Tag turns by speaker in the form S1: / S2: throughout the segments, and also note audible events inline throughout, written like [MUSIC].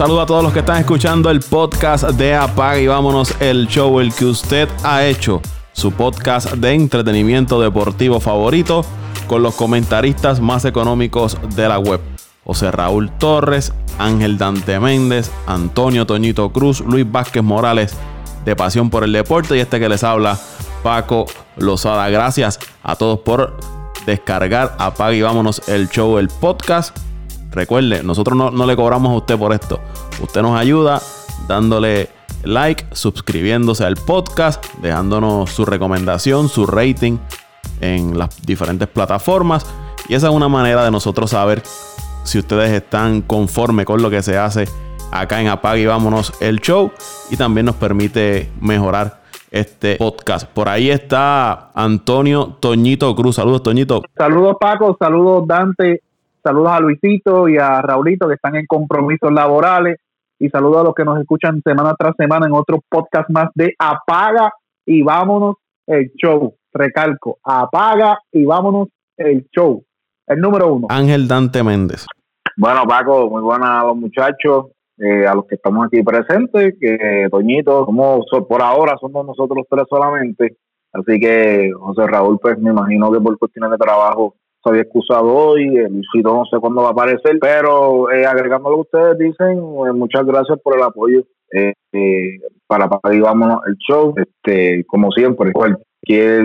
S1: Saludo a todos los que están escuchando el podcast de Apaga y vámonos el show, el que usted ha hecho, su podcast de entretenimiento deportivo favorito con los comentaristas más económicos de la web. José Raúl Torres, Ángel Dante Méndez, Antonio Toñito Cruz, Luis Vázquez Morales de Pasión por el Deporte y este que les habla, Paco Lozada. Gracias a todos por descargar Apaga y vámonos el show, el podcast Recuerde, nosotros no, le cobramos a usted por esto. Usted nos ayuda dándole like, suscribiéndose al podcast, dejándonos su recomendación, su rating en las diferentes plataformas. Y esa es una manera de nosotros saber si ustedes están conformes con lo que se hace acá en Apague y Vámonos el show. Y también nos permite mejorar este podcast. Por ahí está Antonio Toñito Cruz. Saludos, Toñito.
S2: Saludos, Paco. Saludos, Dante. Saludos a Luisito y a Raulito que están en compromisos laborales. Y saludos a los que nos escuchan semana tras semana en otro podcast más de Apaga y vámonos el show. Recalco, apaga y vámonos el show. El número uno.
S1: Ángel Dante Méndez.
S3: Bueno, Paco, muy buenas a los muchachos, eh, a los que estamos aquí presentes, que Toñito, como por ahora somos nosotros tres solamente. Así que José Raúl, pues me imagino que por cuestiones de trabajo se había excusado hoy, el Luisito no sé cuándo va a aparecer, pero eh, agregando lo que ustedes dicen, eh, muchas gracias por el apoyo eh, eh, para, para vámonos el show, este como siempre, cualquier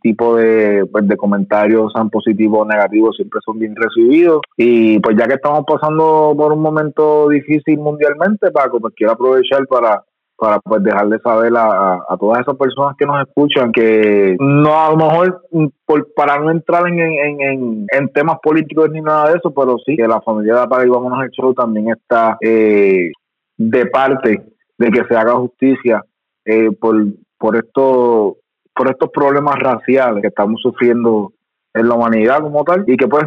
S3: tipo de, pues, de comentarios, sean positivos o negativos, siempre son bien recibidos. Y pues ya que estamos pasando por un momento difícil mundialmente, Paco, pues quiero aprovechar para para pues dejarle saber a, a, todas esas personas que nos escuchan que no a lo mejor por, para no entrar en, en, en, temas políticos ni nada de eso, pero sí que la familia de Apaga y Vámonos al Show también está eh, de parte de que se haga justicia eh, por, por, esto, por estos problemas raciales que estamos sufriendo en la humanidad como tal y que pues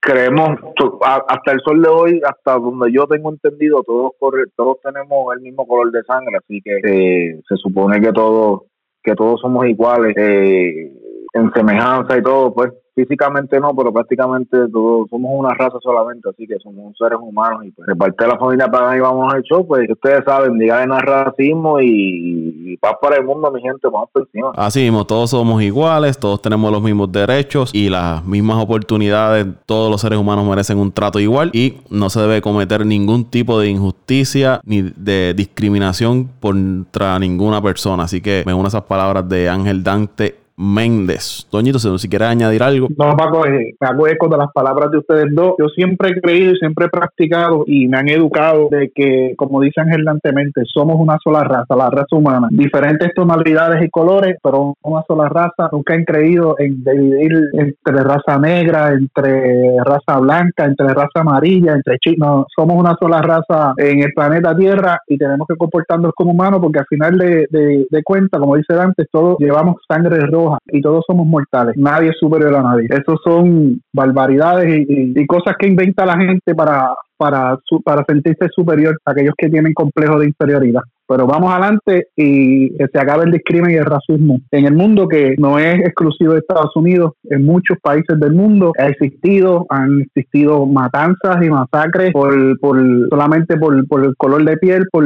S3: creemos hasta el sol de hoy, hasta donde yo tengo entendido, todos todos tenemos el mismo color de sangre, así que eh, se supone que todos que todos somos iguales eh, en semejanza y todo, pues físicamente no, pero prácticamente todos somos una raza solamente, así que somos seres humanos y pues, de parte de la familia Pagan y vamos al show, pues ustedes saben, digan el racismo y, paz para el mundo, mi gente, vamos por encima.
S1: Así mismo, todos somos iguales, todos tenemos los mismos derechos y las mismas oportunidades, todos los seres humanos merecen un trato igual y no se debe cometer ningún tipo de injusticia ni de discriminación contra ninguna persona, así que me uno esas palabras de Ángel Dante Méndez. Doñito, si quieres añadir algo.
S2: No, Paco, eh, me hago eco de las palabras de ustedes dos. Yo siempre he creído y siempre he practicado y me han educado de que, como dicen gelantemente, somos una sola raza, la raza humana. Diferentes tonalidades y colores, pero una sola raza. Nunca han creído en dividir entre raza negra, entre raza blanca, entre raza amarilla, entre chinos. Somos una sola raza en el planeta Tierra y tenemos que comportarnos como humanos porque al final de, de, de cuentas, como dice Dante, todos llevamos sangre roja y todos somos mortales. Nadie es superior a nadie. Esos son barbaridades y, cosas que inventa la gente para, para, para sentirse superior a aquellos que tienen complejo de inferioridad. Pero vamos adelante y que se acabe el discrimen y el racismo en el mundo que no es exclusivo de Estados Unidos, en muchos países del mundo ha existido, han existido matanzas y masacres por, por solamente por, por el color de piel, por,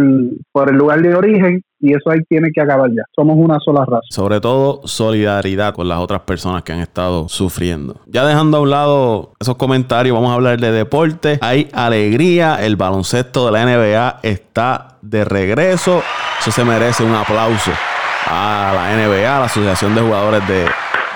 S2: por el lugar de origen y eso ahí tiene que acabar ya. Somos una sola raza.
S1: Sobre todo solidaridad con las otras personas que han estado sufriendo. Ya dejando a un lado esos comentarios, vamos a hablar de deporte. Hay alegría, el baloncesto de la NBA está de regreso. Eso se merece un aplauso a la NBA, a la Asociación de Jugadores de,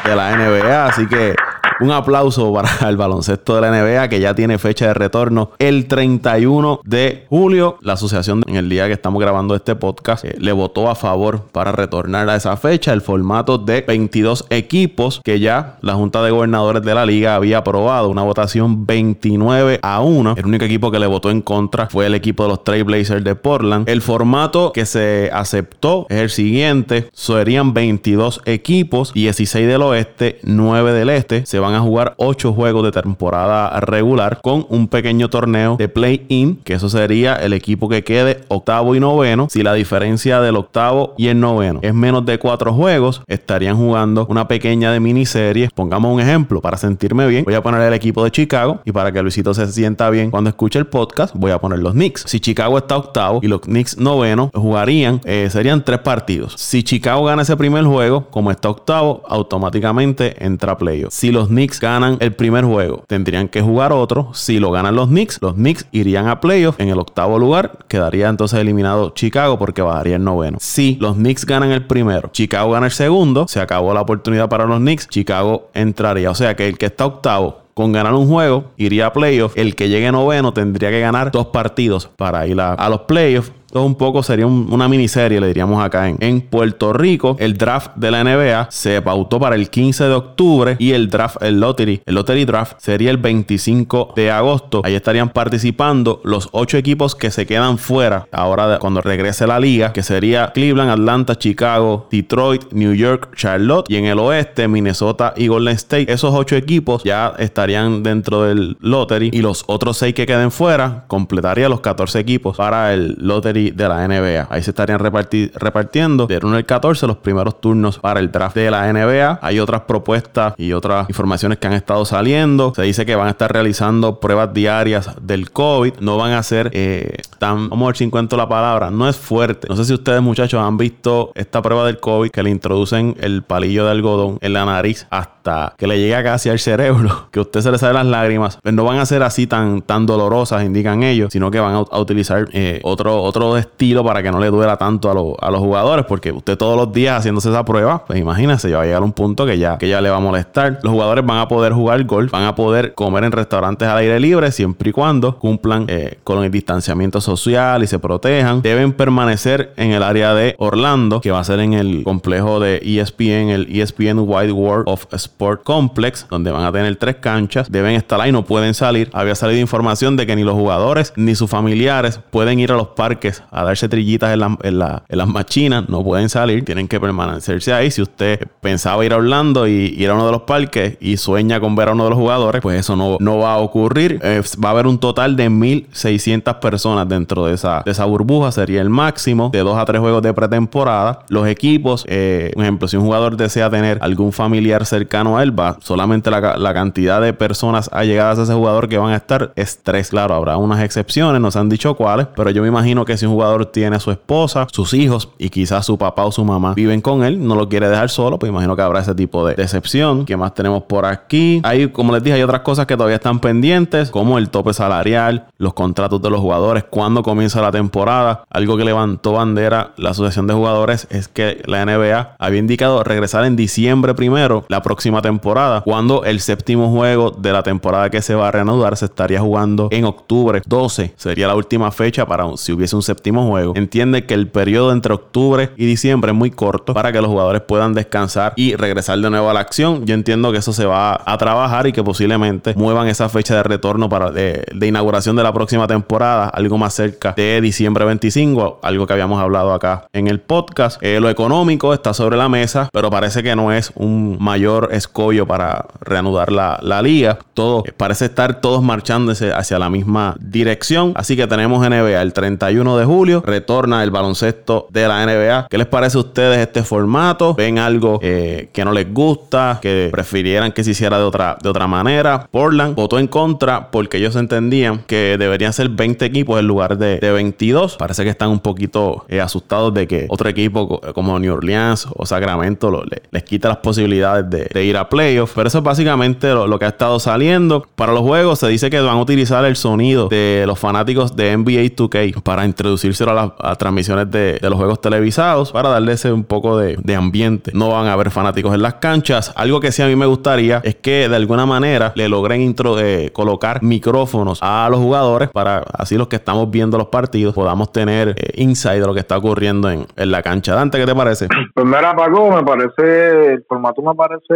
S1: de la NBA. Así que un aplauso para el baloncesto de la NBA que ya tiene fecha de retorno el 31 de julio. La asociación en el día que estamos grabando este podcast eh, le votó a favor para retornar a esa fecha el formato de 22 equipos que ya la Junta de Gobernadores de la Liga había aprobado una votación 29 a 1. El único equipo que le votó en contra fue el equipo de los Trailblazers de Portland. El formato que se aceptó es el siguiente. Serían 22 equipos, 16 del oeste, 9 del este. Se van van a jugar ocho juegos de temporada regular con un pequeño torneo de play-in, que eso sería el equipo que quede octavo y noveno. Si la diferencia del octavo y el noveno es menos de cuatro juegos, estarían jugando una pequeña de miniserie. Pongamos un ejemplo para sentirme bien. Voy a poner el equipo de Chicago y para que Luisito se sienta bien cuando escuche el podcast, voy a poner los Knicks. Si Chicago está octavo y los Knicks noveno, jugarían, eh, serían tres partidos. Si Chicago gana ese primer juego, como está octavo, automáticamente entra playoff. Si los Knicks ganan el primer juego, tendrían que jugar otro. Si lo ganan los Knicks, los Knicks irían a playoff. En el octavo lugar quedaría entonces eliminado Chicago porque bajaría el noveno. Si los Knicks ganan el primero, Chicago gana el segundo, se acabó la oportunidad para los Knicks, Chicago entraría. O sea que el que está octavo con ganar un juego iría a playoff. El que llegue noveno tendría que ganar dos partidos para ir a, a los playoffs. Esto un poco sería una miniserie, le diríamos acá en, en Puerto Rico. El draft de la NBA se pautó para el 15 de octubre y el draft, el lottery, el lottery draft sería el 25 de agosto. Ahí estarían participando los ocho equipos que se quedan fuera ahora cuando regrese la liga, que sería Cleveland, Atlanta, Chicago, Detroit, New York, Charlotte y en el oeste Minnesota y Golden State. Esos ocho equipos ya estarían dentro del lottery y los otros seis que queden fuera completaría los 14 equipos para el lottery de la NBA. Ahí se estarían repartiendo del 1 al 14 los primeros turnos para el draft de la NBA. Hay otras propuestas y otras informaciones que han estado saliendo. Se dice que van a estar realizando pruebas diarias del COVID. No van a ser eh, tan, vamos a ver si encuentro la palabra, no es fuerte. No sé si ustedes muchachos han visto esta prueba del COVID que le introducen el palillo de algodón en la nariz hasta que le llega casi al cerebro, [LAUGHS] que a usted se le salen las lágrimas. Pues no van a ser así tan, tan dolorosas, indican ellos, sino que van a, utilizar eh, otro, otro estilo para que no le duela tanto a, los jugadores, porque usted todos los días haciéndose esa prueba, pues imagínese, ya va a llegar un punto que ya, que ya le va a molestar. Los jugadores van a poder jugar golf, van a poder comer en restaurantes al aire libre siempre y cuando cumplan eh, con el distanciamiento social y se protejan. Deben permanecer en el área de Orlando, que va a ser en el complejo de ESPN, el ESPN Wide World of Sport Complex, donde van a tener tres canchas. Deben estar ahí, no pueden salir. Había salido información de que ni los jugadores ni sus familiares pueden ir a los parques a darse trillitas en, las machinas, no pueden salir, tienen que permanecerse ahí. Si usted pensaba ir a Orlando y ir a uno de los parques y sueña con ver a uno de los jugadores, pues eso no, no va a ocurrir. Eh, va a haber un total de 1.600 personas dentro de esa, esa burbuja, sería el máximo de dos a tres juegos de pretemporada. Los equipos, eh, por ejemplo, si un jugador desea tener algún familiar cercano va solamente la, cantidad de personas allegadas a ese jugador que van a estar es tres. Claro, habrá unas excepciones, no se han dicho cuáles, pero yo me imagino que si un jugador tiene a su esposa, sus hijos y quizás su papá o su mamá viven con él, no lo quiere dejar solo, pues imagino que habrá ese tipo de decepción. ¿Qué más tenemos por aquí? Hay, como les dije, hay otras cosas que todavía están pendientes, como el tope salarial, los contratos de los jugadores, cuándo comienza la temporada. Algo que levantó bandera la Asociación de Jugadores es que la NBA había indicado regresar en diciembre primero, la próxima temporada, cuando el séptimo juego de la temporada que se va a reanudar se estaría jugando en octubre 12. Sería la última fecha para si hubiese un séptimo juego. Entiende que el periodo entre octubre y diciembre es muy corto para que los jugadores puedan descansar y regresar de nuevo a la acción. Yo entiendo que eso se va a trabajar y que posiblemente muevan esa fecha de retorno para de, inauguración de la próxima temporada, algo más cerca de diciembre 25, algo que habíamos hablado acá en el podcast. Eh, lo económico está sobre la mesa, pero parece que no es un mayor escollo para reanudar la, la liga. Todo parece estar todos marchándose hacia la misma dirección. Así que tenemos NBA el 31 de julio, retorna el baloncesto de la NBA. ¿Qué les parece a ustedes este formato? ¿Ven algo eh, que no les gusta? ¿Que prefirieran que se hiciera de otra, de otra manera? Portland votó en contra porque ellos entendían que deberían ser 20 equipos en lugar de, 22. Parece que están un poquito eh, asustados de que otro equipo como New Orleans o Sacramento les quita las posibilidades de, ir a playoffs. Pero eso es básicamente lo, que ha estado saliendo. Para los juegos se dice que van a utilizar el sonido de los fanáticos de NBA 2K para introducírselo a las transmisiones de, los juegos televisados para darle ese un poco de, ambiente. No van a haber fanáticos en las canchas. Algo que sí a mí me gustaría es que de alguna manera le logren intro, eh, colocar micrófonos a los jugadores para así los que estamos viendo los partidos podamos tener eh, insight de lo que está ocurriendo en, la cancha. Dante, ¿qué te parece?
S3: Pues mira, Paco, me parece, el formato me parece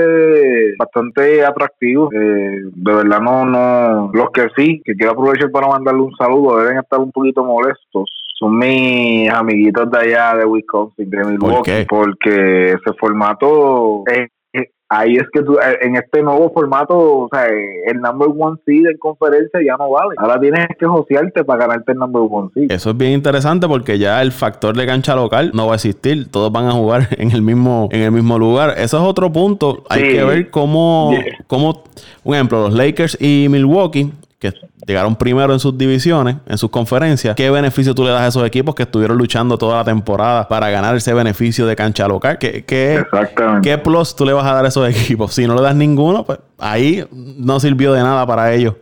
S3: bastante atractivo. Eh, de verdad no, no, los que sí, que quiero aprovechar para mandarle un saludo, deben estar un poquito molestos son mis amiguitos de allá de Wisconsin, de Milwaukee, porque ese formato es ahí es que tú, eh, en este nuevo formato, o sea, el number one seed en conferencia ya no vale. Ahora tienes que josearte para ganarte el number one seed.
S1: Eso es bien interesante porque ya el factor de cancha local no va a existir. Todos van a jugar [LAUGHS] en el mismo, en el mismo lugar. Eso es otro punto. Hay que ver cómo, cómo, un ejemplo, los Lakers y Milwaukee que llegaron primero en sus divisiones, en sus conferencias, ¿qué beneficio tú le das a esos equipos que estuvieron luchando toda la temporada para ganar ese beneficio de cancha local? ¿Qué, qué, ¿qué plus tú le vas a dar a esos equipos? Si no le das ninguno, pues ahí no sirvió de nada para ellos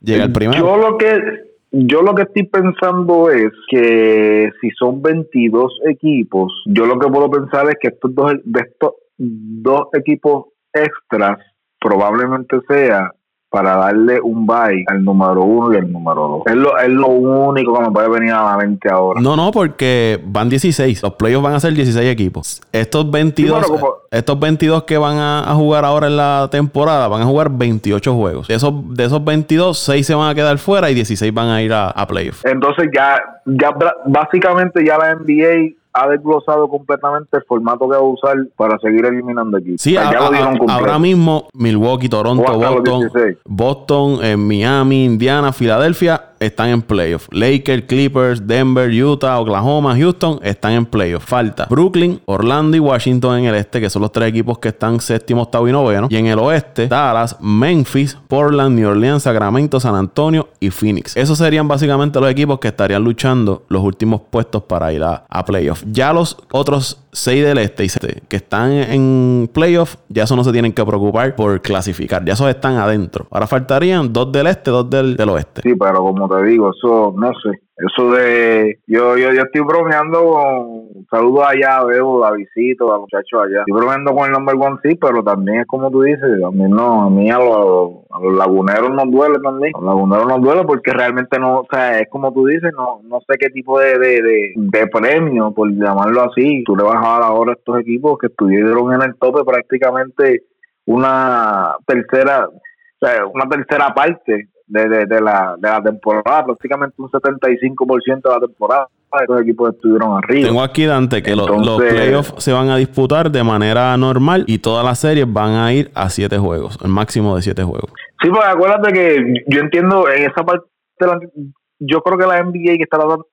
S1: llegar primero.
S3: Yo lo que yo lo que estoy pensando es que si son 22 equipos, yo lo que puedo pensar es que estos dos, de estos dos equipos extras probablemente sea para darle un bye al número uno y al número dos. Es lo, es lo único que me puede venir a la mente ahora.
S1: No, no, porque van 16. Los playoffs van a ser 16 equipos. Estos 22, estos 22 que van a, jugar ahora en la temporada van a jugar 28 juegos. De esos, de esos 22, 6 se van a quedar fuera y 16 van a ir a, a playoffs.
S3: Entonces ya, ya básicamente ya la NBA ha desglosado completamente el formato que va a usar para seguir eliminando equipos.
S1: Sí, ahora mismo Milwaukee, Toronto, Boston, Boston, eh, Miami, Indiana, Filadelfia están en playoffs. Lakers, Clippers, Denver, Utah, Oklahoma, Houston están en playoffs. Falta Brooklyn, Orlando y Washington en el este, que son los tres equipos que están séptimo, octavo y noveno. Y en el oeste, Dallas, Memphis, Portland, New Orleans, Sacramento, San Antonio y Phoenix. Esos serían básicamente los equipos que estarían luchando los últimos puestos para ir a, a playoffs. Ya los otros seis del este y que están en playoffs, ya eso no se tienen que preocupar por clasificar. Ya esos están adentro. Ahora faltarían dos del este, dos del, del oeste.
S3: Sí, pero como te digo, eso no sé. Eso de. Yo, yo, yo estoy bromeando con. Saludos allá, veo, la visito, a muchachos allá. Estoy bromeando con el number one, sí, pero también es como tú dices. A mí no, a mí a los, laguneros nos duele también. A los laguneros nos duele porque realmente no. O sea, es como tú dices, no, no sé qué tipo de, de, de, premio, por llamarlo así. Tú le vas a dar ahora a estos equipos que estuvieron en el tope prácticamente una tercera. O sea, una tercera parte de, de, la, de la temporada, prácticamente un 75% de la temporada. Los equipos estuvieron arriba.
S1: Tengo aquí, Dante, que los, playoffs se van a disputar de manera normal y todas las series van a ir a siete juegos, el máximo de siete juegos.
S3: Sí, pues acuérdate que yo entiendo en esa parte, yo creo que la NBA que está tratando,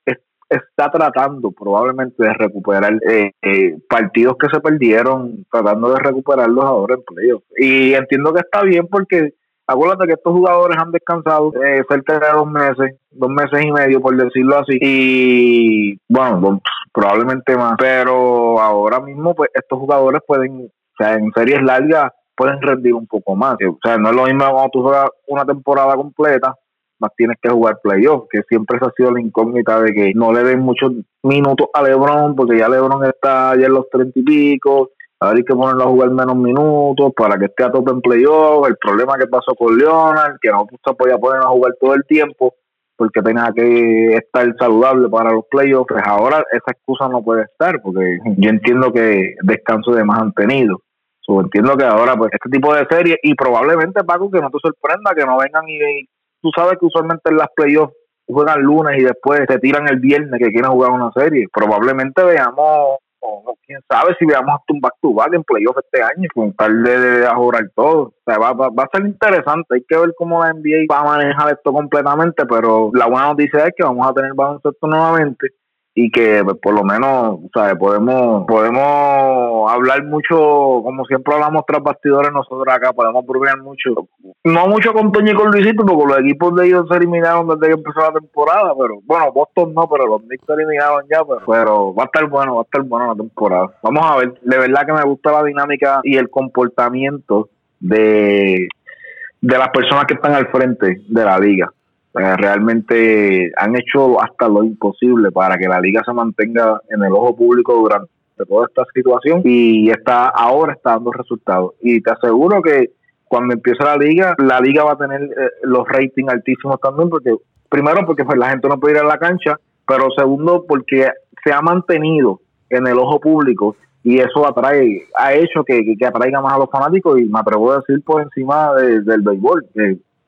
S3: está tratando probablemente de recuperar eh, eh, partidos que se perdieron, tratando de recuperarlos ahora en playoffs. Y entiendo que está bien porque Acuérdate que estos jugadores han descansado eh, cerca de dos meses, dos meses y medio, por decirlo así, y bueno, probablemente más. Pero ahora mismo, pues estos jugadores pueden, o sea, en series largas pueden rendir un poco más. O sea, no es lo mismo cuando tú juegas una temporada completa, más tienes que jugar playoff, que siempre se ha sido la incógnita de que no le den muchos minutos a LeBron, porque ya LeBron está ya en los treinta y pico, Ahora hay que ponerlo a jugar menos minutos para que esté a tope en playoff. El problema que pasó con Leonard, que no se podía poner a jugar todo el tiempo porque tenía que estar saludable para los playoffs. Pues ahora esa excusa no puede estar porque yo entiendo que descanso de más han tenido. entiendo que ahora, pues, este tipo de series, y probablemente, Paco, que no te sorprenda que no vengan y, tú sabes que usualmente en las playoffs juegan lunes y después se tiran el viernes que quieren jugar una serie. Probablemente veamos o, quién sabe si veamos hasta un back to back en playoff este año, con tal de, de, todo. O sea, va, va, a ser interesante. Hay que ver cómo la NBA va a manejar esto completamente, pero la buena noticia es que vamos a tener baloncesto nuevamente y que pues, por lo menos ¿sabes? podemos podemos hablar mucho como siempre hablamos tras bastidores nosotros acá podemos bromear mucho no mucho con Toño y con Luisito porque los equipos de ellos se eliminaron desde que empezó la temporada pero bueno Boston no pero los Knicks se eliminaron ya pero, pero va a estar bueno va a estar bueno la temporada vamos a ver de verdad que me gusta la dinámica y el comportamiento de de las personas que están al frente de la liga realmente han hecho hasta lo imposible para que la liga se mantenga en el ojo público durante toda esta situación y está ahora está dando resultados. Y te aseguro que cuando empiece la liga la liga va a tener eh, los ratings altísimos también porque primero porque pues, la gente no puede ir a la cancha pero segundo porque se ha mantenido en el ojo público y eso atrae ha hecho que, que, atraiga más a los fanáticos y me atrevo a decir por encima del béisbol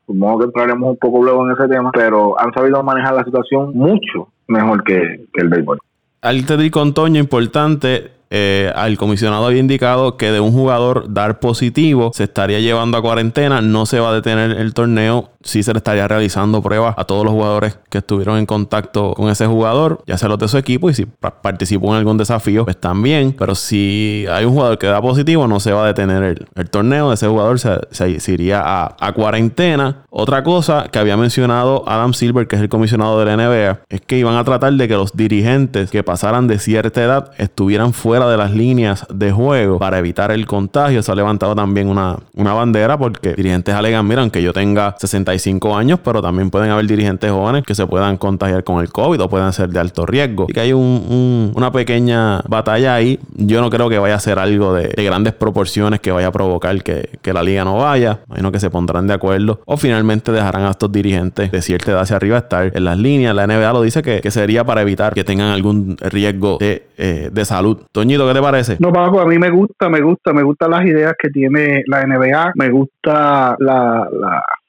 S3: supongo que entraremos un poco luego en ese tema, pero han sabido manejar la situación mucho mejor que, el béisbol.
S1: Al te di con importante, eh, el comisionado había indicado que de un jugador dar positivo se estaría llevando a cuarentena, no se va a detener el torneo, sí se le estaría realizando pruebas a todos los jugadores que estuvieron en contacto con ese jugador, ya sea los de su equipo, y si participó en algún desafío, pues también. Pero si hay un jugador que da positivo, no se va a detener el, torneo, ese jugador se, iría a, cuarentena. Otra cosa que había mencionado Adam Silver, que es el comisionado de la NBA, es que iban a tratar de que los dirigentes que pasaran de cierta edad estuvieran fuera de las líneas de juego para evitar el contagio. Se ha levantado también una, una bandera porque dirigentes alegan, miran, que yo tenga 65 años, pero también pueden haber dirigentes jóvenes que se puedan contagiar con el COVID o puedan ser de alto riesgo. Y que hay una pequeña batalla ahí. Yo no creo que vaya a ser algo de, grandes proporciones que vaya a provocar que, la liga no vaya. Imagino que se pondrán de acuerdo o finalmente dejarán a estos dirigentes de cierta edad hacia arriba estar en las líneas. La NBA lo dice que, sería para evitar que tengan algún riesgo de, eh, de salud. ¿Qué te parece?
S2: No, Paco, a mí me gusta, me gusta, me gustan las ideas que tiene la NBA, me gusta la,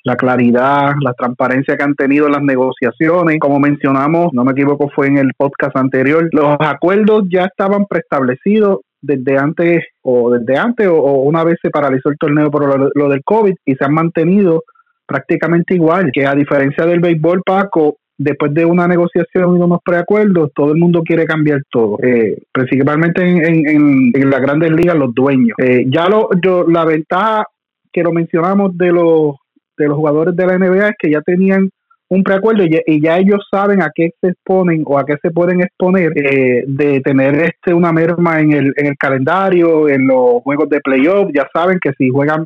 S2: la, claridad, la transparencia que han tenido en las negociaciones. Como mencionamos, no me equivoco, fue en el podcast anterior, los acuerdos ya estaban preestablecidos desde antes o desde antes o, una vez se paralizó el torneo por lo, lo, del COVID y se han mantenido prácticamente igual, que a diferencia del béisbol, Paco, después de una negociación y unos preacuerdos, todo el mundo quiere cambiar todo, eh, principalmente en, en, en, las grandes ligas, los dueños. Eh, ya lo, yo, la ventaja que lo mencionamos de los, de los jugadores de la NBA es que ya tenían un preacuerdo y ya, ellos saben a qué se exponen o a qué se pueden exponer eh, de tener este una merma en el, en el calendario, en los juegos de playoff, ya saben que si juegan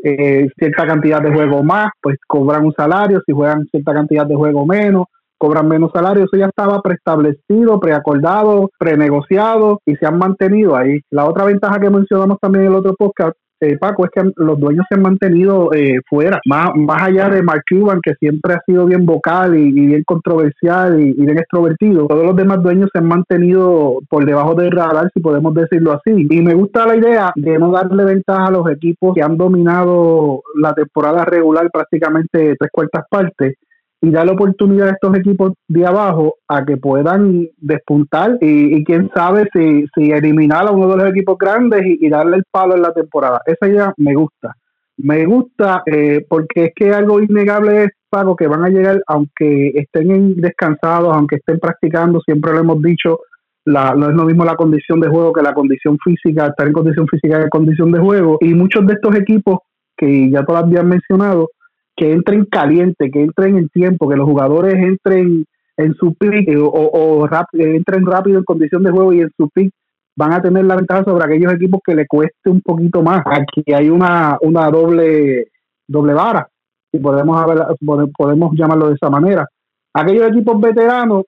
S2: cierta cantidad de juegos más, pues cobran un salario, si juegan cierta cantidad de juegos menos, cobran menos salario, eso ya estaba preestablecido, preacordado, prenegociado y se han mantenido ahí. La otra ventaja que mencionamos también en el otro podcast eh, Paco, es que los dueños se han mantenido eh, fuera, más, más allá de Mark Cuban, que siempre ha sido bien vocal y, bien controversial y, bien extrovertido, todos los demás dueños se han mantenido por debajo del radar, si podemos decirlo así. Y me gusta la idea de no darle ventaja a los equipos que han dominado la temporada regular prácticamente tres cuartas partes y darle oportunidad a estos equipos de abajo a que puedan despuntar y, quién sabe si, si, eliminar a uno de los equipos grandes y, darle el palo en la temporada. Esa idea me gusta. Me gusta eh, porque es que algo innegable es, Pago, que van a llegar, aunque estén descansados, aunque estén practicando, siempre lo hemos dicho, la, no es lo mismo la condición de juego que la condición física, estar en condición física que condición de juego. Y muchos de estos equipos que ya todavía han mencionado, que entren caliente, que entren en tiempo, que los jugadores entren en su pick eh, o, entren rápido en condición de juego y en su pick van a tener la ventaja sobre aquellos equipos que le cueste un poquito más. Aquí hay una, una doble, doble vara, si podemos, podemos llamarlo de esa manera. Aquellos equipos veteranos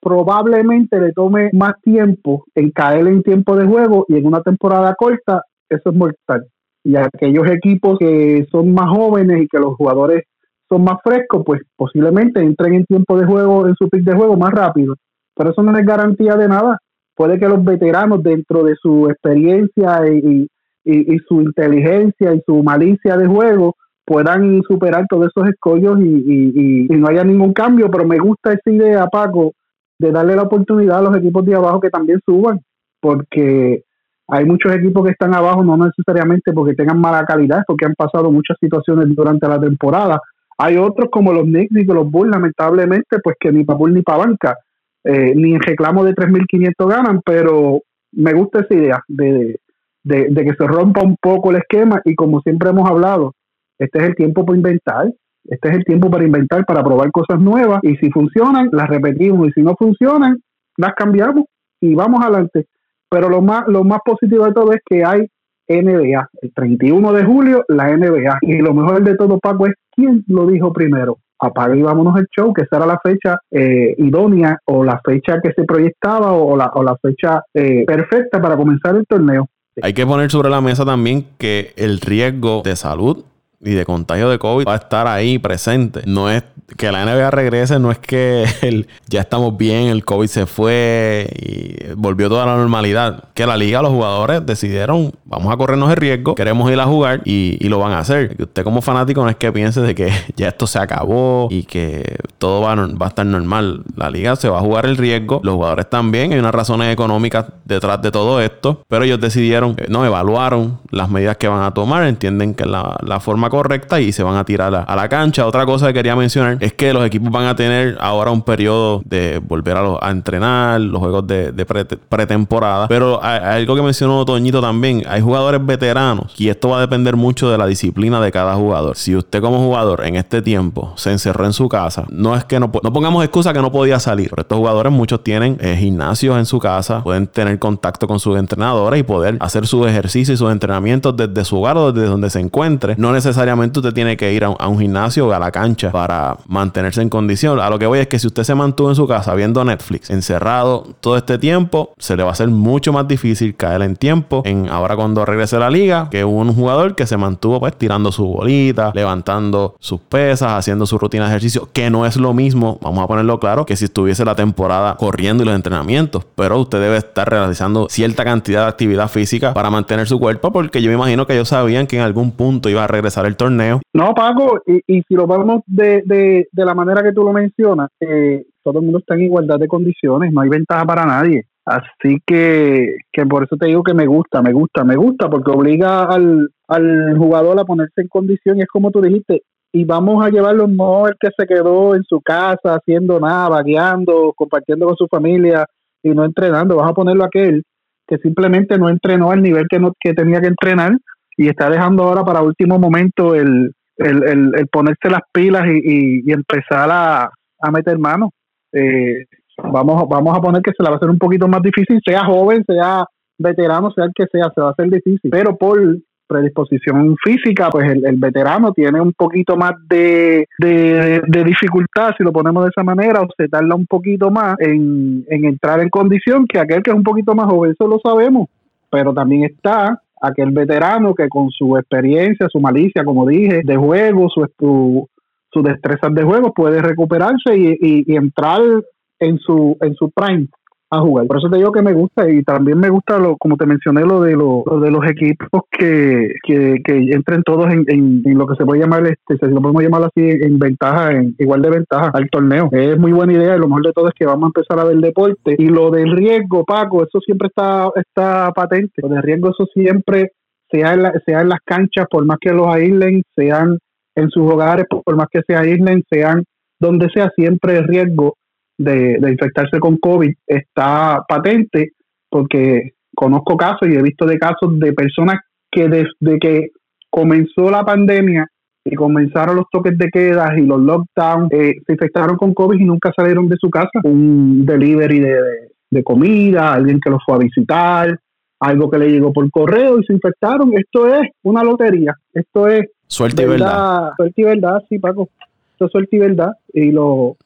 S2: probablemente le tome más tiempo en caer en tiempo de juego y en una temporada corta, eso es mortal y aquellos equipos que son más jóvenes y que los jugadores son más frescos, pues posiblemente entren en tiempo de juego, en su pick de juego más rápido. Pero eso no es garantía de nada. Puede que los veteranos, dentro de su experiencia y, su inteligencia y su malicia de juego, puedan superar todos esos escollos y, y no haya ningún cambio. Pero me gusta esa idea, Paco, de darle la oportunidad a los equipos de abajo que también suban, porque hay muchos equipos que están abajo, no necesariamente porque tengan mala calidad, porque han pasado muchas situaciones durante la temporada. Hay otros como los Knicks y los Bulls, lamentablemente, pues que ni para Bulls ni para banca, eh, ni en reclamo de 3.500 ganan, pero me gusta esa idea de, de, de, que se rompa un poco el esquema y como siempre hemos hablado, este es el tiempo para inventar, este es el tiempo para inventar, para probar cosas nuevas y si funcionan, las repetimos y si no funcionan, las cambiamos y vamos adelante. Pero lo más, lo más positivo de todo es que hay NBA. El 31 de julio, la NBA. Y lo mejor de todo, Paco, es quién lo dijo primero. Apaga y vámonos el show, que esa era la fecha eh, idónea o la fecha que se proyectaba o la, o la fecha eh, perfecta para comenzar el torneo.
S1: Hay que poner sobre la mesa también que el riesgo de salud y de contagio de COVID va a estar ahí presente. No es que la NBA regrese no es que [LAUGHS] ya estamos bien, el COVID se fue y volvió toda la normalidad. Que la liga, los jugadores decidieron, vamos a corrernos el riesgo, queremos ir a jugar y, lo van a hacer. usted como fanático no es que piense de que [LAUGHS] ya esto se acabó y que todo va, va a estar normal. La liga se va a jugar el riesgo, los jugadores también, hay unas razones económicas detrás de todo esto, pero ellos decidieron, eh, no, evaluaron las medidas que van a tomar, entienden que es la, forma correcta y se van a tirar a, la cancha. Otra cosa que quería mencionar es que los equipos van a tener ahora un periodo de volver a, entrenar, los juegos de, pretemporada, pero algo que mencionó Toñito también, hay jugadores veteranos y esto va a depender mucho de la disciplina de cada jugador. Si usted como jugador en este tiempo se encerró en su casa, no es que no, no pongamos excusa que no podía salir, pero estos jugadores muchos tienen eh, gimnasios en su casa, pueden tener contacto con sus entrenadores y poder hacer sus ejercicios y sus entrenamientos desde su hogar o desde donde se encuentre. No necesariamente usted tiene que ir a un, gimnasio o a la cancha para mantenerse en condición. A lo que voy es que si usted se mantuvo en su casa viendo Netflix encerrado todo este tiempo, se le va a hacer mucho más difícil caer en tiempo en ahora cuando regrese a la liga que un jugador que se mantuvo pues tirando su bolita, levantando sus pesas, haciendo su rutina de ejercicio, que no es lo mismo, vamos a ponerlo claro, que si estuviese la temporada corriendo y los entrenamientos, pero usted debe estar realizando cierta cantidad de actividad física para mantener su cuerpo porque yo me imagino que ellos sabían que en algún punto iba a regresar el torneo.
S2: No, Paco, y, y si lo vemos de, de, de, la manera que tú lo mencionas, eh, todo el mundo está en igualdad de condiciones, no hay ventaja para nadie. Así que, que por eso te digo que me gusta, me gusta, me gusta, porque obliga al, al jugador a ponerse en condición y es como tú dijiste, y vamos a llevarlo no el que se quedó en su casa haciendo nada, vagueando, compartiendo con su familia y no entrenando, vas a ponerlo aquel que simplemente no entrenó al nivel que, no, que tenía que entrenar y está dejando ahora para último momento el, el, ponerse las pilas y, y, empezar a, a, meter mano. Eh, vamos, vamos a poner que se la va a hacer un poquito más difícil, sea joven, sea veterano, sea el que sea, se va a hacer difícil. Pero por predisposición física, pues el, veterano tiene un poquito más de, de, dificultad, si lo ponemos de esa manera, o se tarda un poquito más en, en entrar en condición que aquel que es un poquito más joven, eso lo sabemos, pero también está aquel veterano que con su experiencia, su malicia, como dije, de juego, su, su, su destrezas de juego, puede recuperarse y, y, entrar en su, en su prime a jugar. Por eso te digo que me gusta y también me gusta, lo, como te mencioné, lo de, lo, de los equipos que, que, entren todos en, en, lo que se puede llamar, este, si lo podemos llamar así, en ventaja, en igual de ventaja al torneo. Es muy buena idea y lo mejor de todo es que vamos a empezar a ver deporte. Y lo del riesgo, Paco, eso siempre está, está patente. Lo del riesgo, eso siempre, sea en, sea en las canchas, por más que los aíslen, sean en sus hogares, por más que se aíslen, sean donde sea, siempre el riesgo de, infectarse con COVID está patente porque conozco casos y he visto de casos de personas que desde que comenzó la pandemia y comenzaron los toques de quedas y los lockdowns, eh, se infectaron con COVID y nunca salieron de su casa. Un delivery de, de, comida, alguien que los fue a visitar, algo que le llegó por correo y se infectaron. Esto es una lotería. Esto es.
S1: Suerte y verdad.
S2: Suerte y verdad, sí, Paco. Esto es suerte y verdad. Y lo,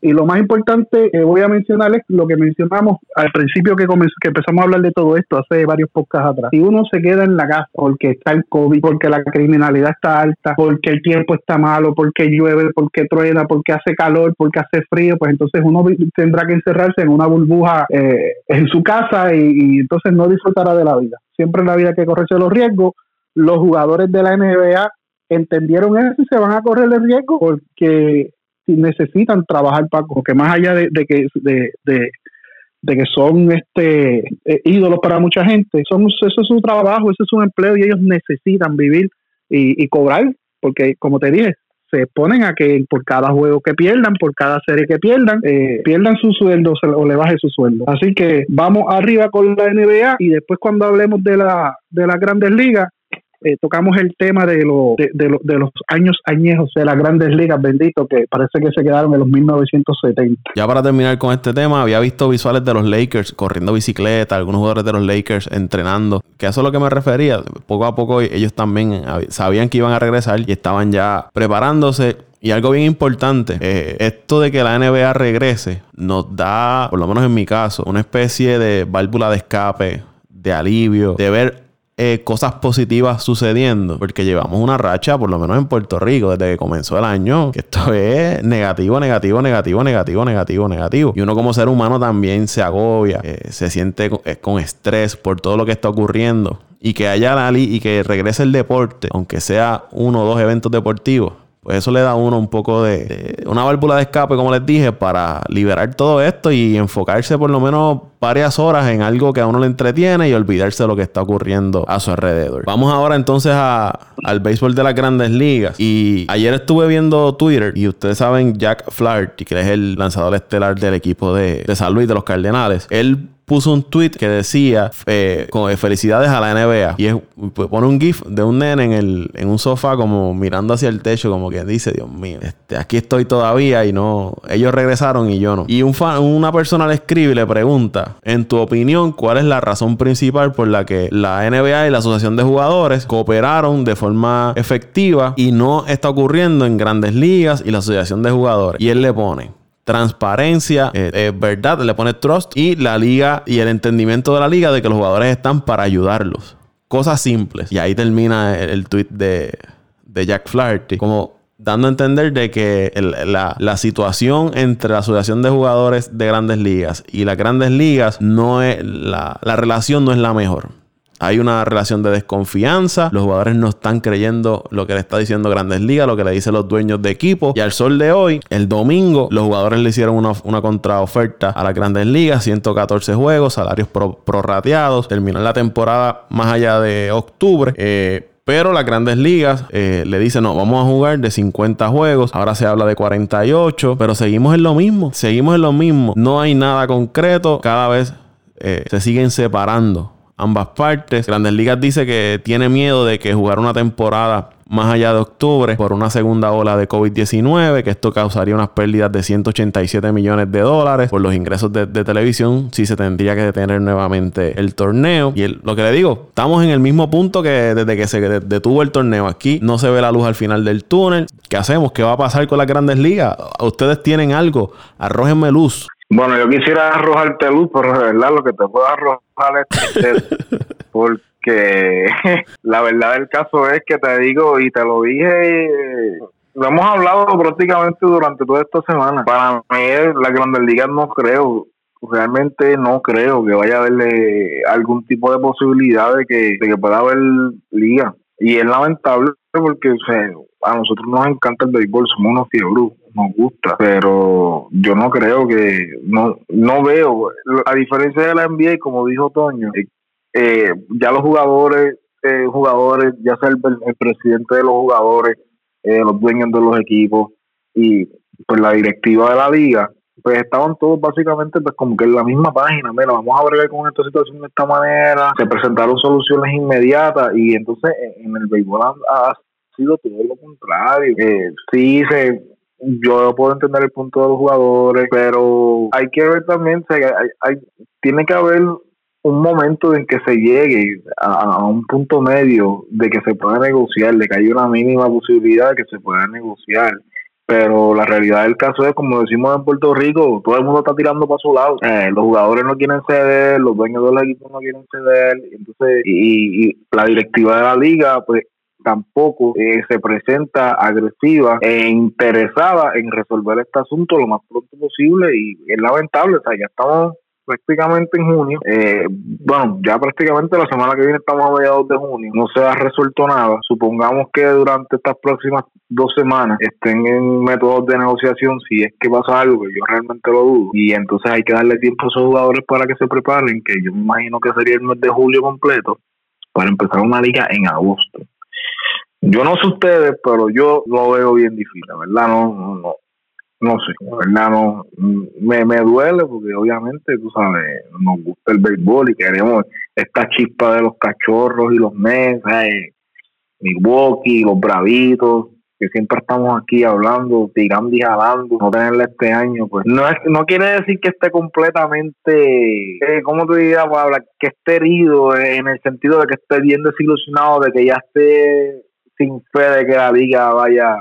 S2: y lo más importante que voy a mencionar es lo que mencionamos al principio que, que empezamos a hablar de todo esto hace varios podcasts atrás. Si uno se queda en la casa porque está el COVID, porque la criminalidad está alta, porque el tiempo está malo, porque llueve, porque truena, porque hace calor, porque hace frío, pues entonces uno tendrá que encerrarse en una burbuja eh, en su casa y, y entonces no disfrutará de la vida. Siempre en la vida hay que correrse los riesgos. Los jugadores de la NBA entendieron eso y se van a correr el riesgo porque necesitan trabajar para que más allá de, que de, que son este eh, ídolos para mucha gente son eso es su trabajo ese es su empleo y ellos necesitan vivir y, cobrar porque como te dije se ponen a que por cada juego que pierdan, por cada serie que pierdan, eh, pierdan su sueldo o le baje su sueldo. Así que vamos arriba con la NBA y después cuando hablemos de la de las grandes ligas, eh, tocamos el tema de, lo, de, de, los años añejos de las grandes ligas, bendito, que parece que se quedaron en los 1970.
S1: Ya para terminar con este tema, había visto visuales de los Lakers corriendo bicicleta, algunos jugadores de los Lakers entrenando, que eso es lo que me refería. Poco a poco ellos también sabían que iban a regresar y estaban ya preparándose. Y algo bien importante, eh, esto de que la NBA regrese nos da, por lo menos en mi caso, una especie de válvula de escape, de alivio, de ver eh, cosas positivas sucediendo, porque llevamos una racha, por lo menos en Puerto Rico, desde que comenzó el año, que esto [LAUGHS] es negativo, negativo, negativo, negativo, negativo, negativo. Y uno como ser humano también se agobia, eh, se siente con, eh, con estrés por todo lo que está ocurriendo. Y que haya la y que regrese el deporte, aunque sea uno o dos eventos deportivos, pues eso le da a uno un poco de, una válvula de escape, como les dije, para liberar todo esto y enfocarse por lo menos varias horas en algo que a uno le entretiene y olvidarse de lo que está ocurriendo a su alrededor. Vamos ahora entonces al béisbol de las grandes ligas. Y ayer estuve viendo Twitter y ustedes saben Jack Flaherty, que es el lanzador estelar del equipo de, de San Luis de los Cardenales. Él puso un tweet que decía eh, con, felicidades a la NBA y pues, pone un gif de un nene en, el, en un sofá como mirando hacia el techo como que dice Dios mío este, aquí estoy todavía y no ellos regresaron y yo no y un una persona le escribe y le pregunta en tu opinión cuál es la razón principal por la que la NBA y la asociación de jugadores cooperaron de forma efectiva y no está ocurriendo en grandes ligas y la asociación de jugadores y él le pone transparencia, eh, verdad, le pone trust y la liga y el entendimiento de la liga de que los jugadores están para ayudarlos. Cosas simples. Y ahí termina el, tweet de, Jack Flaherty. Como dando a entender de que la, situación entre la asociación de jugadores de grandes ligas y las grandes ligas no es la, la relación no es la mejor. Hay una relación de desconfianza. Los jugadores no están creyendo lo que le está diciendo Grandes Ligas, lo que le dicen los dueños de equipo. Y al sol de hoy, el domingo, los jugadores le hicieron una, contraoferta a las Grandes Ligas, 114 juegos, salarios prorrateados. Terminar la temporada más allá de octubre. Eh, pero las grandes ligas eh, le dicen, no, vamos a jugar de 50 juegos. Ahora se habla de 48. Pero seguimos en lo mismo. Seguimos en lo mismo. No hay nada concreto. Cada vez eh, se siguen separando ambas partes. Grandes Ligas dice que tiene miedo de que jugar una temporada más allá de octubre por una segunda ola de COVID-19, que esto causaría unas pérdidas de 187 millones de dólares por los ingresos de, televisión, si se tendría que detener nuevamente el torneo. Y lo que le digo, estamos en el mismo punto que desde que se detuvo el torneo. Aquí no se ve la luz al final del túnel. ¿Qué hacemos? ¿Qué va a pasar con las grandes ligas? ¿Ustedes tienen algo? Arrójenme luz.
S3: Bueno, yo quisiera arrojarte luz, pero de verdad lo que te puedo arrojar es [LAUGHS] porque [LAUGHS] la verdad del caso es que te digo y te lo dije, lo hemos hablado prácticamente durante toda esta semana. Para mí, la Grandes Ligas no creo, realmente no creo que vaya a haberle algún tipo de posibilidad de que, de que pueda haber liga. Y es lamentable porque a nosotros nos encanta el béisbol, somos unos fiebros nos gusta, pero yo no creo que, no, no veo, a diferencia de la NBA, como dijo Toño, eh, eh, ya los jugadores, eh, jugadores, ya sea el, presidente de los jugadores, los dueños de los equipos y pues la directiva de la liga, pues estaban todos básicamente pues como que en la misma página, mira, vamos a ver con esta situación de esta manera, se presentaron soluciones inmediatas y entonces en el béisbol ha, sido todo lo contrario. Eh, sí se yo puedo entender el punto de los jugadores, pero hay que ver también, hay, tiene que haber un momento en que se llegue a, un punto medio de que se pueda negociar, de que haya una mínima posibilidad de que se pueda negociar. Pero la realidad del caso es, como decimos en Puerto Rico, todo el mundo está tirando para su lado. Eh, los jugadores no quieren ceder, los dueños de los equipos no quieren ceder, entonces y, y la directiva de la liga, pues tampoco eh, se presenta agresiva e interesada en resolver este asunto lo más pronto posible y es lamentable, o sea, ya estamos prácticamente en junio, eh, bueno, ya prácticamente la semana que viene estamos a mediados de junio, no se ha resuelto nada, supongamos que durante estas próximas dos semanas estén en métodos de negociación, si es que pasa algo, que yo realmente lo dudo, y entonces hay que darle tiempo a esos jugadores para que se preparen, que yo me imagino que sería el mes de julio completo, para empezar una liga en agosto. Yo no sé ustedes, pero yo lo veo bien difícil, ¿verdad? No, no, no, no sé, ¿verdad? No, me, me duele porque obviamente, tú sabes, nos gusta el béisbol y queremos esta chispa de los cachorros y los Mets, Milwaukee, los bravitos, que siempre estamos aquí hablando, tirando y jalando, no tenerla este año, pues no es, no quiere decir que esté completamente, eh, ¿cómo te diría, Pablo? Que esté herido en el sentido de que esté bien desilusionado, de que ya esté sin fe de que la liga vaya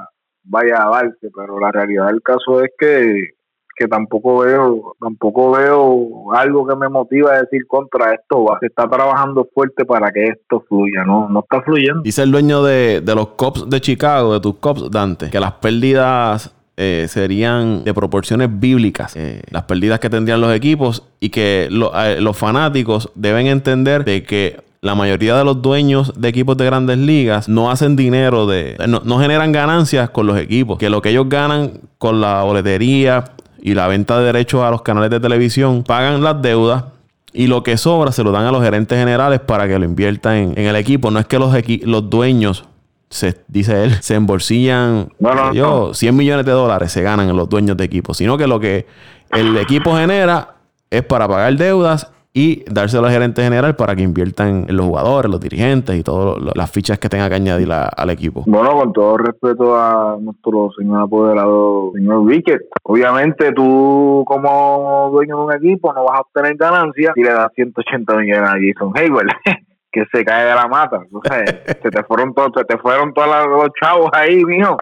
S3: vaya a darse, pero la realidad del caso es que que tampoco veo, tampoco veo algo que me motiva a decir contra esto, va, se está trabajando fuerte para que esto fluya, no, no está fluyendo.
S1: Dice el dueño de, de los Cops de Chicago, de tus Cops, Dante, que las pérdidas eh, serían de proporciones bíblicas eh, las pérdidas que tendrían los equipos y que eh, los fanáticos deben entender de que la mayoría de los dueños de equipos de grandes ligas no hacen dinero de no, no generan ganancias con los equipos que lo que ellos ganan con la boletería y la venta de derechos a los canales de televisión pagan las deudas y lo que sobra se lo dan a los gerentes generales para que lo inviertan en, en el equipo. No es que los, los dueños se, dice él, se embolsillan yo, 100 millones de dólares se ganan los dueños de equipos, sino que lo que el equipo genera es para pagar deudas y dárselo al gerente general para que inviertan en los jugadores, los dirigentes y todas las fichas que tenga que añadir al equipo.
S3: Bueno, con todo respeto a nuestro señor apoderado, señor Wickett, obviamente tú como dueño de un equipo no vas a obtener ganancias si le das 180 millones a Jason Hayward. [LAUGHS] que se cae de la mata. [LAUGHS] se te fueron todos, se te fueron todos los chavos ahí, mijo.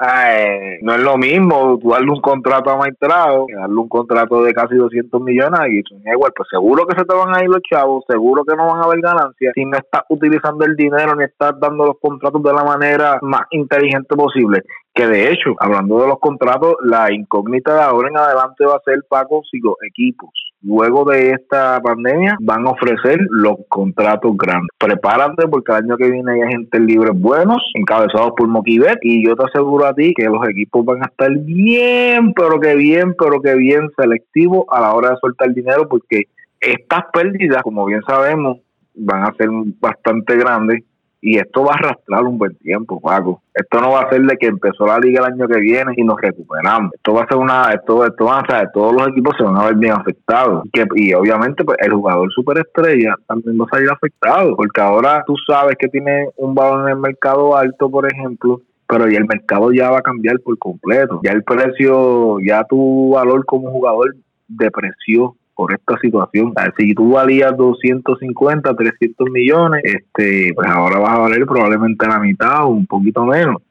S3: no es lo mismo tú darle un contrato a Maestrado que darle un contrato de casi 200 millones y igual, pues seguro que se te van a ir los chavos, seguro que no van a haber ganancias si no estás utilizando el dinero ni estás dando los contratos de la manera más inteligente posible. Que de hecho, hablando de los contratos, la incógnita de ahora en adelante va a ser, Paco, si los equipos luego de esta pandemia van a ofrecer los contratos grandes. Prepárate porque el año que viene hay agentes libres buenos, encabezados por Moquivet, y yo te aseguro a ti que los equipos van a estar bien, pero que bien, pero que bien selectivos a la hora de soltar dinero porque estas pérdidas, como bien sabemos, van a ser bastante grandes y esto va a arrastrar un buen tiempo, Paco. Esto no va a ser de que empezó la liga el año que viene y nos recuperamos. Esto va a ser una, esto, esto va a ser, todos los equipos se van a ver bien afectados. y obviamente pues, el jugador superestrella también va a salir afectado, porque ahora tú sabes que tiene un valor en el mercado alto, por ejemplo, pero ya el mercado ya va a cambiar por completo. Ya el precio, ya tu valor como jugador depreció por esta situación. Si tú valías 250, 300 millones, este, pues ahora vas a valer probablemente la mitad o un poquito menos.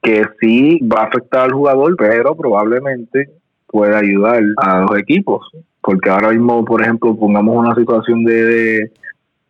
S3: Que sí va a afectar al jugador, pero probablemente puede ayudar a los equipos. Porque ahora mismo, por ejemplo, pongamos una situación de,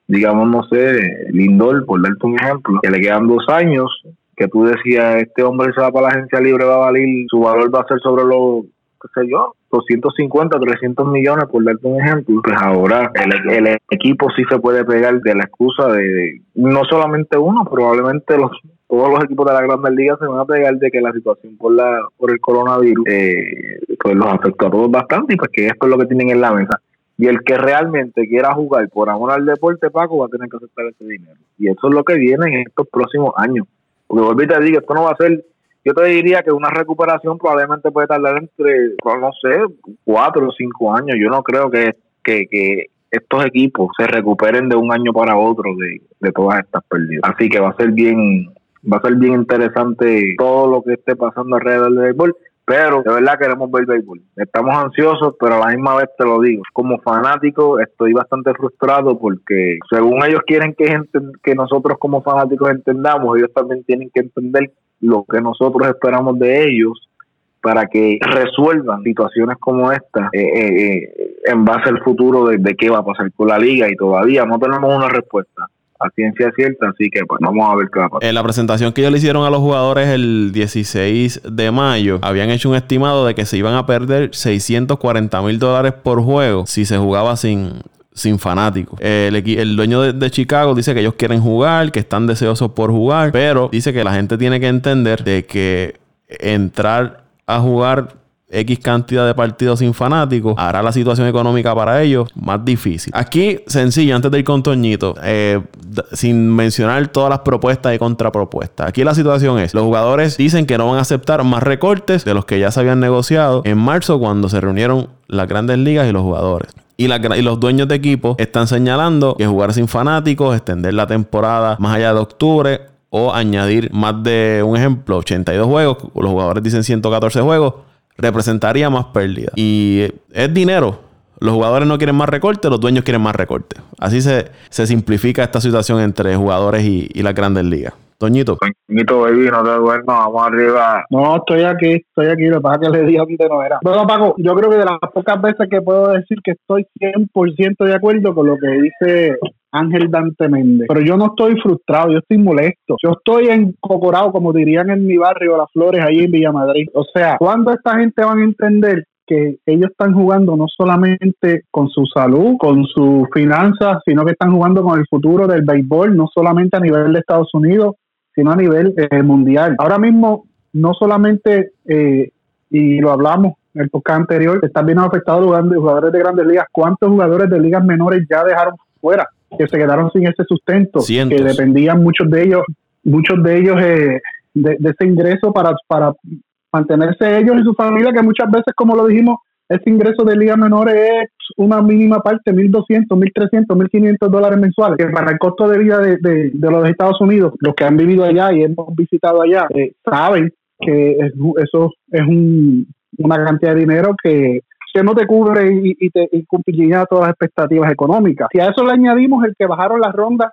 S3: digamos, no sé, Lindor, por darte un ejemplo, que le quedan dos años, que tú decías, este hombre se va para la agencia libre, va a valer, su valor va a ser sobre los, qué sé yo, 250, 300 millones, por darte un ejemplo, pues ahora el, equipo sí se puede pegar de la excusa de, no solamente uno, probablemente los todos los equipos de la Grandes Ligas se van a pegar de que la situación por la por el coronavirus eh, pues los afectó a todos bastante y pues que esto es lo que tienen en la mesa. Y el que realmente quiera jugar por amor al deporte, Paco, va a tener que aceptar ese dinero. Y eso es lo que viene en estos próximos años. Porque volví te digo, esto no va a ser yo te diría que una recuperación probablemente puede tardar entre, no sé, cuatro o cinco años. Yo no creo que, que, estos equipos se recuperen de un año para otro de, de todas estas pérdidas. Así que va a ser bien, va a ser bien interesante todo lo que esté pasando alrededor del béisbol. Pero de verdad queremos ver béisbol. Estamos ansiosos, pero a la misma vez te lo digo. Como fanático estoy bastante frustrado porque según ellos quieren que, que nosotros como fanáticos entendamos, ellos también tienen que entender lo que nosotros esperamos de ellos para que resuelvan situaciones como esta eh, eh, eh, en base al futuro de, qué va a pasar con la liga y todavía no tenemos una respuesta a ciencia cierta, así que pues vamos a ver qué va a pasar.
S1: En la presentación que ellos le hicieron a los jugadores el 16 de mayo, habían hecho un estimado de que se iban a perder 640 mil dólares por juego si se jugaba sin, sin fanáticos. El, el dueño de, Chicago dice que ellos quieren jugar, que están deseosos por jugar, pero dice que la gente tiene que entender de que entrar a jugar X cantidad de partidos sin fanáticos hará la situación económica para ellos más difícil. Aquí, sencillo, antes de ir con Toñito, eh, sin mencionar todas las propuestas y contrapropuestas. Aquí la situación es, los jugadores dicen que no van a aceptar más recortes de los que ya se habían negociado en marzo cuando se reunieron las grandes ligas y los jugadores. Y, los dueños de equipo están señalando que jugar sin fanáticos, extender la temporada más allá de octubre o añadir más de un ejemplo, 82 juegos, los jugadores dicen 114 juegos, representaría más pérdida. Y es dinero. Los jugadores no quieren más recorte, los dueños quieren más recorte. Así se, se simplifica esta situación entre jugadores y las grandes ligas. Toñito.
S3: Toñito, baby, no te duermas, vamos arriba.
S2: No, estoy aquí, estoy aquí, lo que pasa es que le dije donde no era. Bueno, Paco, yo creo que de las pocas veces que puedo decir que estoy 100% de acuerdo con lo que dice Ángel Dante Méndez. Pero yo no estoy frustrado, yo estoy molesto. Yo estoy encocorado, como dirían en mi barrio, Las Flores, ahí en Villa Madrid. O sea, ¿cuándo esta gente van a entender que ellos están jugando no solamente con su salud, con sus finanzas, sino que están jugando con el futuro del béisbol, no solamente a nivel de Estados Unidos, sino a nivel eh, mundial. Ahora mismo, no solamente, eh, y lo hablamos en el podcast anterior, están bien afectados los jugadores de grandes ligas. ¿Cuántos jugadores de ligas menores ya dejaron fuera? Que se quedaron sin ese sustento, que dependían muchos de ellos, muchos de ellos eh, de, de, ese ingreso para, para mantenerse ellos y su familia, que muchas veces, como lo dijimos, ese ingreso de ligas menores es una mínima parte, 1.200, 1.300, 1.500 dólares mensuales, que para el costo de vida de, de, los Estados Unidos, los que han vivido allá y hemos visitado allá, eh, saben que eso es un, una cantidad de dinero que, que no te cubre y, y te cumplirá todas las expectativas económicas. Si a eso le añadimos el que bajaron las rondas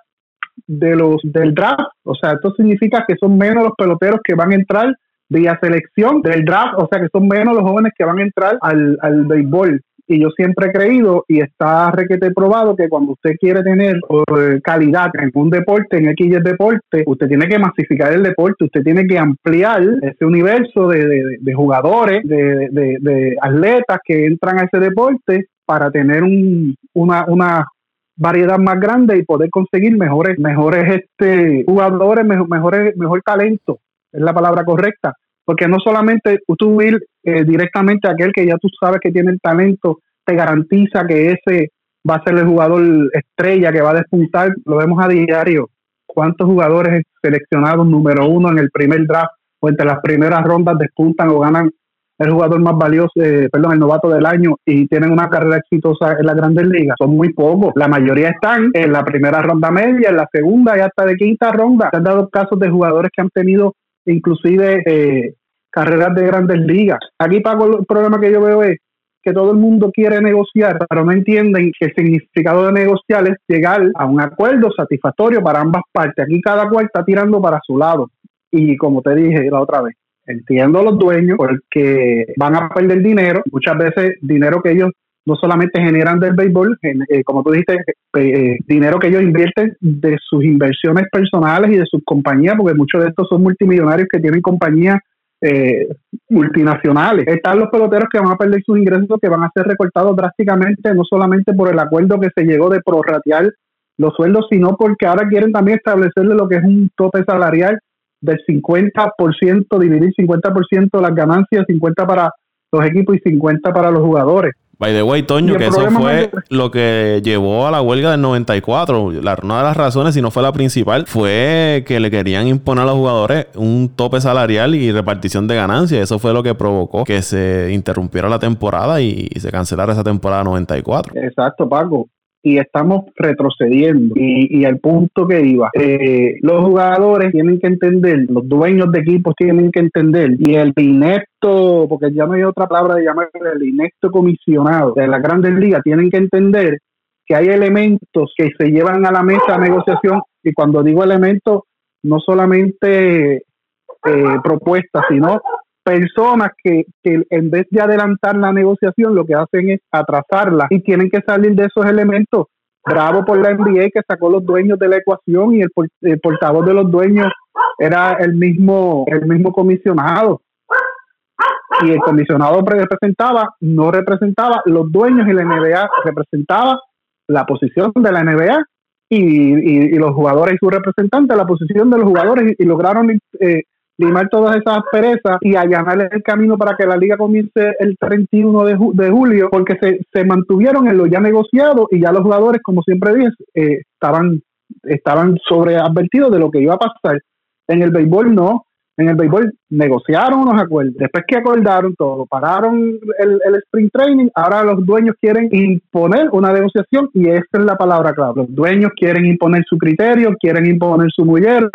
S2: de los del draft, o sea, esto significa que son menos los peloteros que van a entrar vía selección del draft, o sea que son menos los jóvenes que van a entrar al, al béisbol. Y yo siempre he creído y está requete probado que cuando usted quiere tener eh, calidad en un deporte, en X deporte, usted tiene que masificar el deporte, usted tiene que ampliar ese universo de, de, jugadores, de, de, atletas que entran a ese deporte para tener un, una, una variedad más grande y poder conseguir mejores mejores este jugadores mejores mejor talento es la palabra correcta, porque no solamente tú ir eh, directamente a aquel que ya tú sabes que tiene el talento, te garantiza que ese va a ser el jugador estrella que va a despuntar, lo vemos a diario, cuántos jugadores seleccionados número uno en el primer draft o entre las primeras rondas despuntan o ganan el jugador más valioso, eh, perdón, el novato del año y tienen una carrera exitosa en la grandes ligas. Son muy pocos. La mayoría están en la primera ronda media, en la segunda y hasta de quinta ronda. Se han dado casos de jugadores que han tenido inclusive eh, carreras de grandes ligas. Aquí, Paco, el problema que yo veo es que todo el mundo quiere negociar, pero no entienden que el significado de negociar es llegar a un acuerdo satisfactorio para ambas partes. Aquí cada cual está tirando para su lado. Y como te dije la otra vez, entiendo a los dueños porque van a perder dinero, muchas veces dinero que ellos no solamente generan del béisbol, eh, como tú dijiste, eh, dinero que ellos invierten de sus inversiones personales y de sus compañías, porque muchos de estos son multimillonarios que tienen compañías eh, multinacionales. Están los peloteros que van a perder sus ingresos, que van a ser recortados drásticamente, no solamente por el acuerdo que se llegó de prorratear los sueldos, sino porque ahora quieren también establecerle lo que es un tope salarial del 50%, dividir 50% las ganancias, 50% para los equipos y 50% para los jugadores.
S1: By the way, Toño, que eso fue lo que llevó a la huelga del 94. La, una de las razones, si no fue la principal, fue que le querían imponer a los jugadores un tope salarial y repartición de ganancias. Eso fue lo que provocó que se interrumpiera la temporada y, y se cancelara esa temporada 94.
S2: Exacto, Paco y estamos retrocediendo. Y, y al punto que iba, eh, los jugadores tienen que entender, los dueños de equipos tienen que entender, y el inepto, porque ya no hay otra palabra de llamar el inepto comisionado de la grandes ligas, tienen que entender que hay elementos que se llevan a la mesa de negociación, y cuando digo elementos, no solamente eh, propuestas, sino personas que, en vez de adelantar la negociación lo que hacen es atrasarla y tienen que salir de esos elementos. Bravo por la NBA que sacó los dueños de la ecuación y el, portavoz de los dueños era el mismo, el mismo comisionado. Y el comisionado representaba, no representaba los dueños y la NBA representaba la posición de la NBA y, los jugadores y su representante la posición de los jugadores y, lograron eh, limar todas esas perezas y allanar el camino para que la liga comience el 31 de, de julio, porque se, se, mantuvieron en lo ya negociado y ya los jugadores, como siempre dije, eh, estaban, estaban sobreadvertidos de lo que iba a pasar. En el béisbol no, en el béisbol negociaron unos acuerdos, después que acordaron todo, pararon el, el sprint training, ahora los dueños quieren imponer una negociación y esa es la palabra clave. Los dueños quieren imponer su criterio, quieren imponer su mullero,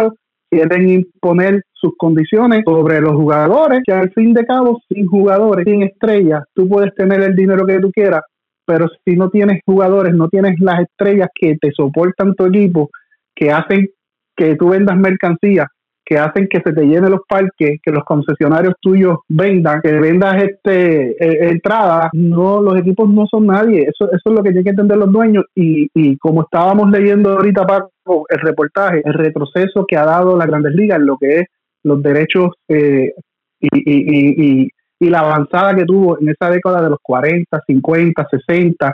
S2: quieren imponer sus condiciones sobre los jugadores, que al fin de cabo, sin jugadores, sin estrellas, tú puedes tener el dinero que tú quieras, pero si no tienes jugadores, no tienes las estrellas que te soportan tu equipo, que hacen que tú vendas mercancía, que hacen que se te llenen los parques, que los concesionarios tuyos vendan, que vendas este eh, entrada, no, los equipos no son nadie, eso, eso es lo que tienen que entender los dueños. Y, y como estábamos leyendo ahorita Paco, el reportaje, el retroceso que ha dado la Grandes Ligas en lo que es los derechos eh, y, y, y, y, la avanzada que tuvo en esa década de los 40, 50, 60,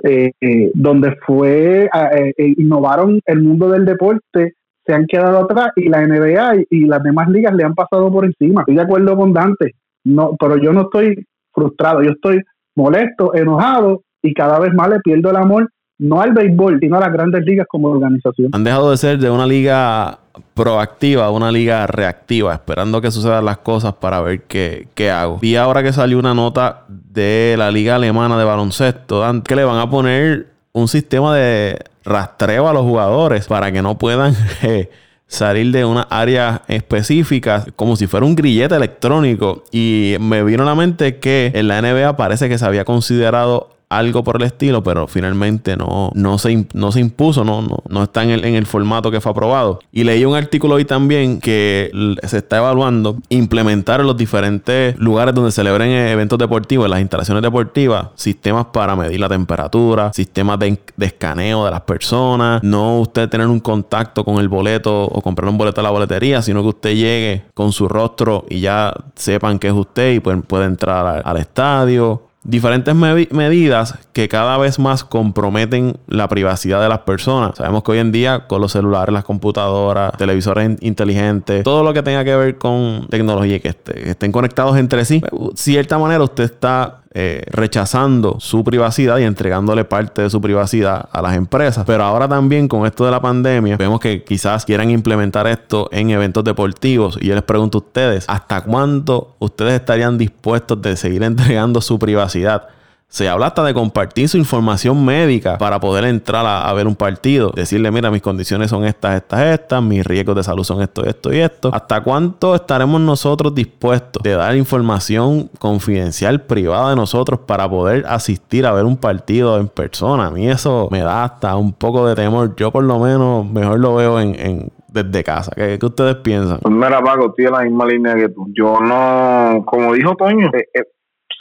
S2: donde fue, eh, innovaron el mundo del deporte se han quedado atrás y la NBA y, las demás ligas le han pasado por encima. Estoy de acuerdo con Dante, no, pero yo no estoy frustrado, yo estoy molesto, enojado y cada vez más le pierdo el amor no al béisbol, sino a las grandes ligas como organización.
S1: Han dejado de ser de una liga proactiva una liga reactiva, esperando que sucedan las cosas para ver qué, qué hago. Y ahora que salió una nota de la liga alemana de baloncesto, que le van a poner un sistema de rastreo a los jugadores para que no puedan [LAUGHS] salir de una área específica como si fuera un grillete electrónico. Y me vino a la mente que en la NBA parece que se había considerado algo por el estilo, pero finalmente no, no, se, no se impuso, no, no, no está en el, en el, formato que fue aprobado. Y leí un artículo hoy también que se está evaluando implementar en los diferentes lugares donde celebren eventos deportivos, en las instalaciones deportivas, sistemas para medir la temperatura, sistemas de, de escaneo de las personas, no usted tener un contacto con el boleto o comprar un boleto a la boletería, sino que usted llegue con su rostro y ya sepan que es usted y pueden, puede entrar al estadio diferentes medidas que cada vez más comprometen la privacidad de las personas. Sabemos que hoy en día con los celulares, las computadoras, televisores inteligentes, todo lo que tenga que ver con tecnología que, que estén conectados entre sí, de cierta manera usted está eh, rechazando su privacidad y entregándole parte de su privacidad a las empresas. Pero ahora también con esto de la pandemia, vemos que quizás quieran implementar esto en eventos deportivos. Y yo les pregunto a ustedes, ¿hasta cuándo ustedes estarían dispuestos de seguir entregando su privacidad? Se habla hasta de compartir su información médica para poder entrar a, ver un partido. Decirle, mira, mis condiciones son estas, estas, estas, mis riesgos de salud son esto, esto y esto. ¿Hasta cuánto estaremos nosotros dispuestos de dar información confidencial, privada de nosotros para poder asistir a ver un partido en persona? A mí eso me da hasta un poco de temor. Yo por lo menos mejor lo veo en, desde casa. ¿Qué, ustedes piensan?
S3: Pues mira, Paco, estoy en la misma línea que tú. Yo no, como dijo Toño, eh, eh,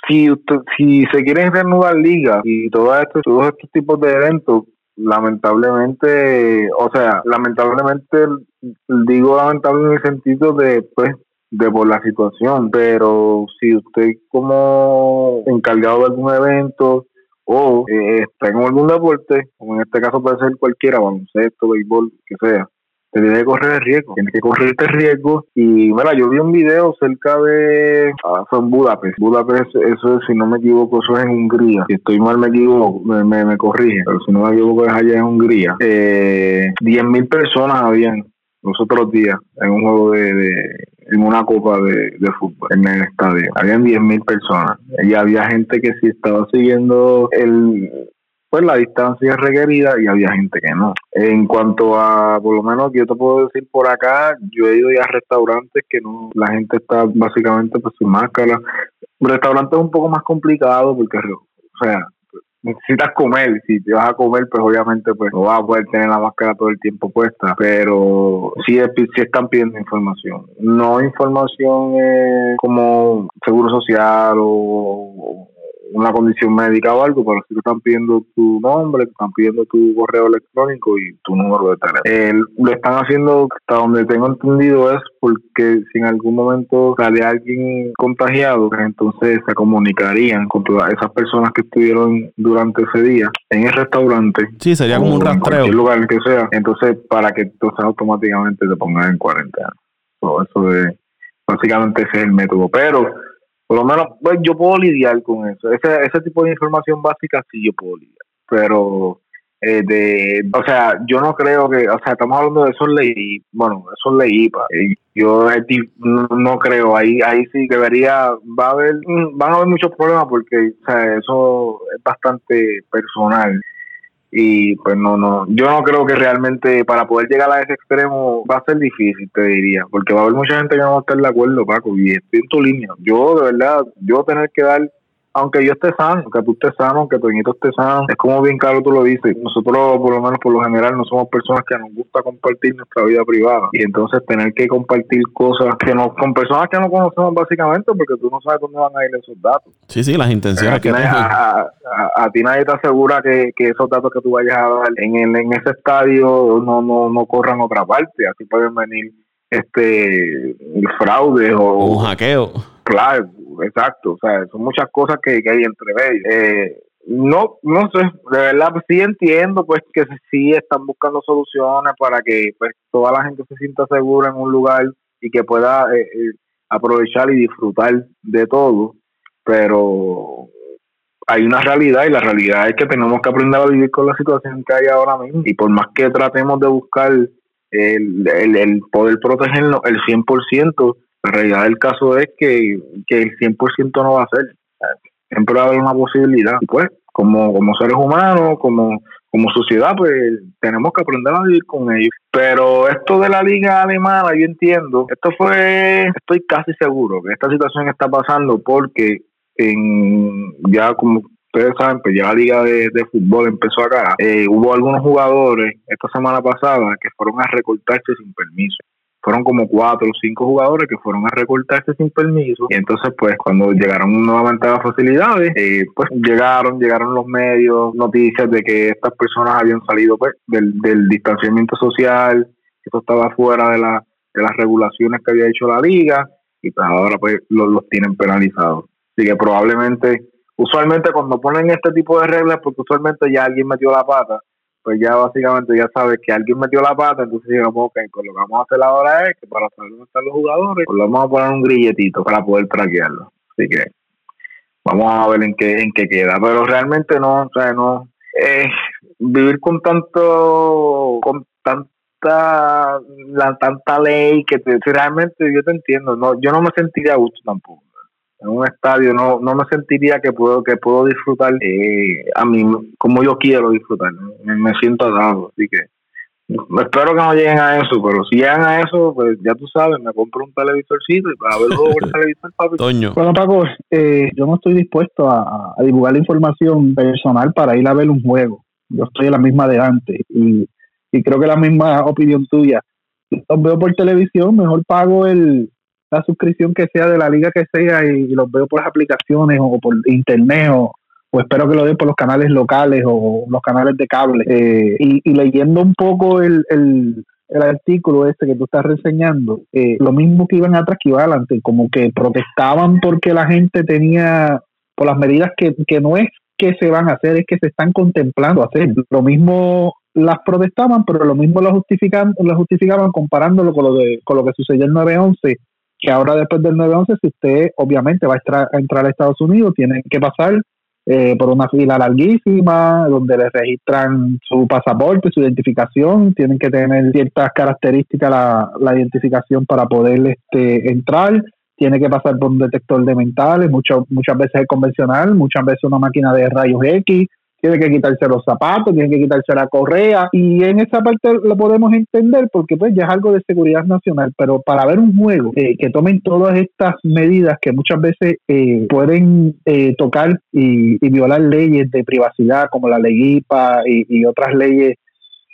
S3: si usted, si se quieren reanudar ligas y todo esto, todos estos tipos de eventos, lamentablemente, o sea, lamentablemente digo lamentable en el sentido de pues de por la situación, pero si usted como encargado de algún evento o eh, está en algún deporte, como en este caso puede ser cualquiera, baloncesto, béisbol, que sea, te tiene que correr el riesgo, tienes que correr este riesgo. Y mira, yo vi un video cerca de, ah, en Budapest, Budapest, eso es, si no me equivoco, eso es en Hungría. Si estoy mal me equivoco, me, me, corrige, pero si no me equivoco es allá en Hungría. Eh, 10.000 personas habían los otros días en un juego de, en una copa de, de, fútbol en el estadio. Habían 10.000 personas y había gente que sí estaba siguiendo el, pues la distancia requerida y había gente que no. En cuanto a, por lo menos, yo te puedo decir por acá, yo he ido ya a restaurantes que no, la gente está básicamente pues sin máscara. Restaurante es un poco más complicado porque, o sea, necesitas comer, si te vas a comer, pues obviamente pues no vas a poder tener la máscara todo el tiempo puesta, pero sí, sí están pidiendo información, no información eh, como seguro social o una condición médica o algo, pero si te están pidiendo tu nombre, te están pidiendo tu correo electrónico y tu número de teléfono. lo están haciendo, hasta donde tengo entendido, es porque si en algún momento sale alguien contagiado, pues entonces se comunicarían con todas esas personas que estuvieron durante ese día en el restaurante.
S1: Sí, sería como un rastreo.
S3: En lugar que sea. Entonces, para que entonces automáticamente te pongan en cuarentena. eso de, básicamente ese es el método. Pero menos pues, yo puedo lidiar con eso. Ese, ese tipo de información básica sí yo puedo lidiar. Pero, eh, de, o sea, yo no creo que, o sea, estamos hablando de esos ley, bueno, esos ley eh, yo no, creo, ahí ahí sí debería, va a haber, mm, van a haber muchos problemas porque, o sea, eso es bastante personal y pues no, no, yo no creo que realmente para poder llegar a ese extremo va a ser difícil, te diría, porque va a haber mucha gente que no va a estar de acuerdo, Paco, y estoy en tu línea. Yo, de verdad, yo tener que dar aunque yo esté sano, aunque tú estés sano, aunque Toñito esté sano, es como bien claro tú lo dices, nosotros por lo menos por lo general no somos personas que nos gusta compartir nuestra vida privada y entonces tener que compartir cosas que no, con personas que no conocemos básicamente porque tú no sabes dónde van a ir esos datos.
S1: Sí, sí, las intenciones que
S3: nadie, a, a, ti nadie te asegura que, esos datos que tú vayas a dar en, el, en ese estadio no, no, no corran otra parte, así pueden venir este fraudes o
S1: un hackeo.
S3: Claro, exacto. O sea, son muchas cosas que, hay entre ellos. Eh, no, no sé, de verdad pues, sí entiendo pues que sí están buscando soluciones para que pues toda la gente se sienta segura en un lugar y que pueda eh, eh, aprovechar y disfrutar de todo, pero hay una realidad y la realidad es que tenemos que aprender a vivir con la situación que hay ahora mismo y por más que tratemos de buscar el, el, el poder protegernos el 100%, la realidad del caso es que, que el 100% no va a ser. Siempre va a haber una posibilidad. Pues, como, como seres humanos, como, como sociedad, pues tenemos que aprender a vivir con ellos. Pero esto de la liga alemana, yo entiendo, esto fue, estoy casi seguro que esta situación está pasando porque en ya como ustedes saben, pues ya la liga de, fútbol empezó acá. Eh, hubo algunos jugadores esta semana pasada que fueron a recortarse sin permiso fueron como cuatro o cinco jugadores que fueron a recortarse sin permiso. Y entonces pues cuando llegaron nuevamente a las facilidades eh, pues llegaron llegaron los medios noticias de que estas personas habían salido pues del, distanciamiento social eso estaba fuera de, la, de las regulaciones que había hecho la liga y pues ahora pues los, los tienen penalizados. Así que probablemente usualmente cuando ponen este tipo de reglas porque usualmente ya alguien metió la pata pues ya básicamente ya sabes que alguien metió la pata, entonces digamos, ok, pues lo que vamos a hacer ahora es que para saber dónde están los jugadores, pues le vamos a poner un grilletito para poder traquearlo. Así que vamos a ver en qué, en qué queda. Pero realmente no, o no, eh, vivir con tanto, con tanta, la tanta ley que te, realmente yo te entiendo, no, yo no me sentiría a gusto tampoco en un estadio no, no me sentiría que puedo que puedo disfrutar eh, a mí como yo quiero disfrutar me, siento dado así que espero que no lleguen a eso pero si llegan a eso pues ya tú sabes me compro un televisorcito y para verlo por el [LAUGHS] televisor papi.
S1: Toño.
S2: bueno Paco eh, yo no estoy dispuesto a, a, divulgar la información personal para ir a ver un juego. Yo estoy en la misma de antes y, y creo que la misma opinión tuya. Los veo por televisión mejor pago el la suscripción que sea de la liga que sea y, los veo por las aplicaciones o por internet o, espero que lo den por los canales locales o los canales de cable. Eh, y, leyendo un poco el, el, artículo este que tú estás reseñando, eh, lo mismo que iban atrás que iba adelante, como que protestaban porque la gente tenía, por las medidas que, que no es que se van a hacer, es que se están contemplando hacer. Lo mismo las protestaban, pero lo mismo lo justifican, lo justificaban comparándolo con lo de con lo que sucedió el 9-11 que ahora después del 9-11, si usted obviamente va a, entrar a Estados Unidos, tiene que pasar eh, por una fila larguísima, donde le registran su pasaporte, su identificación, tienen que tener ciertas características la, la identificación para poder este, entrar, tiene que pasar por un detector de mentales, muchas muchas veces es convencional, muchas veces una máquina de rayos X, tiene que quitarse los zapatos, tiene que quitarse la correa y en esa parte lo podemos entender porque pues ya es algo de seguridad nacional, pero para ver un juego que tomen todas estas medidas que muchas veces eh, pueden eh, tocar y, violar leyes de privacidad como la ley IPA y, otras leyes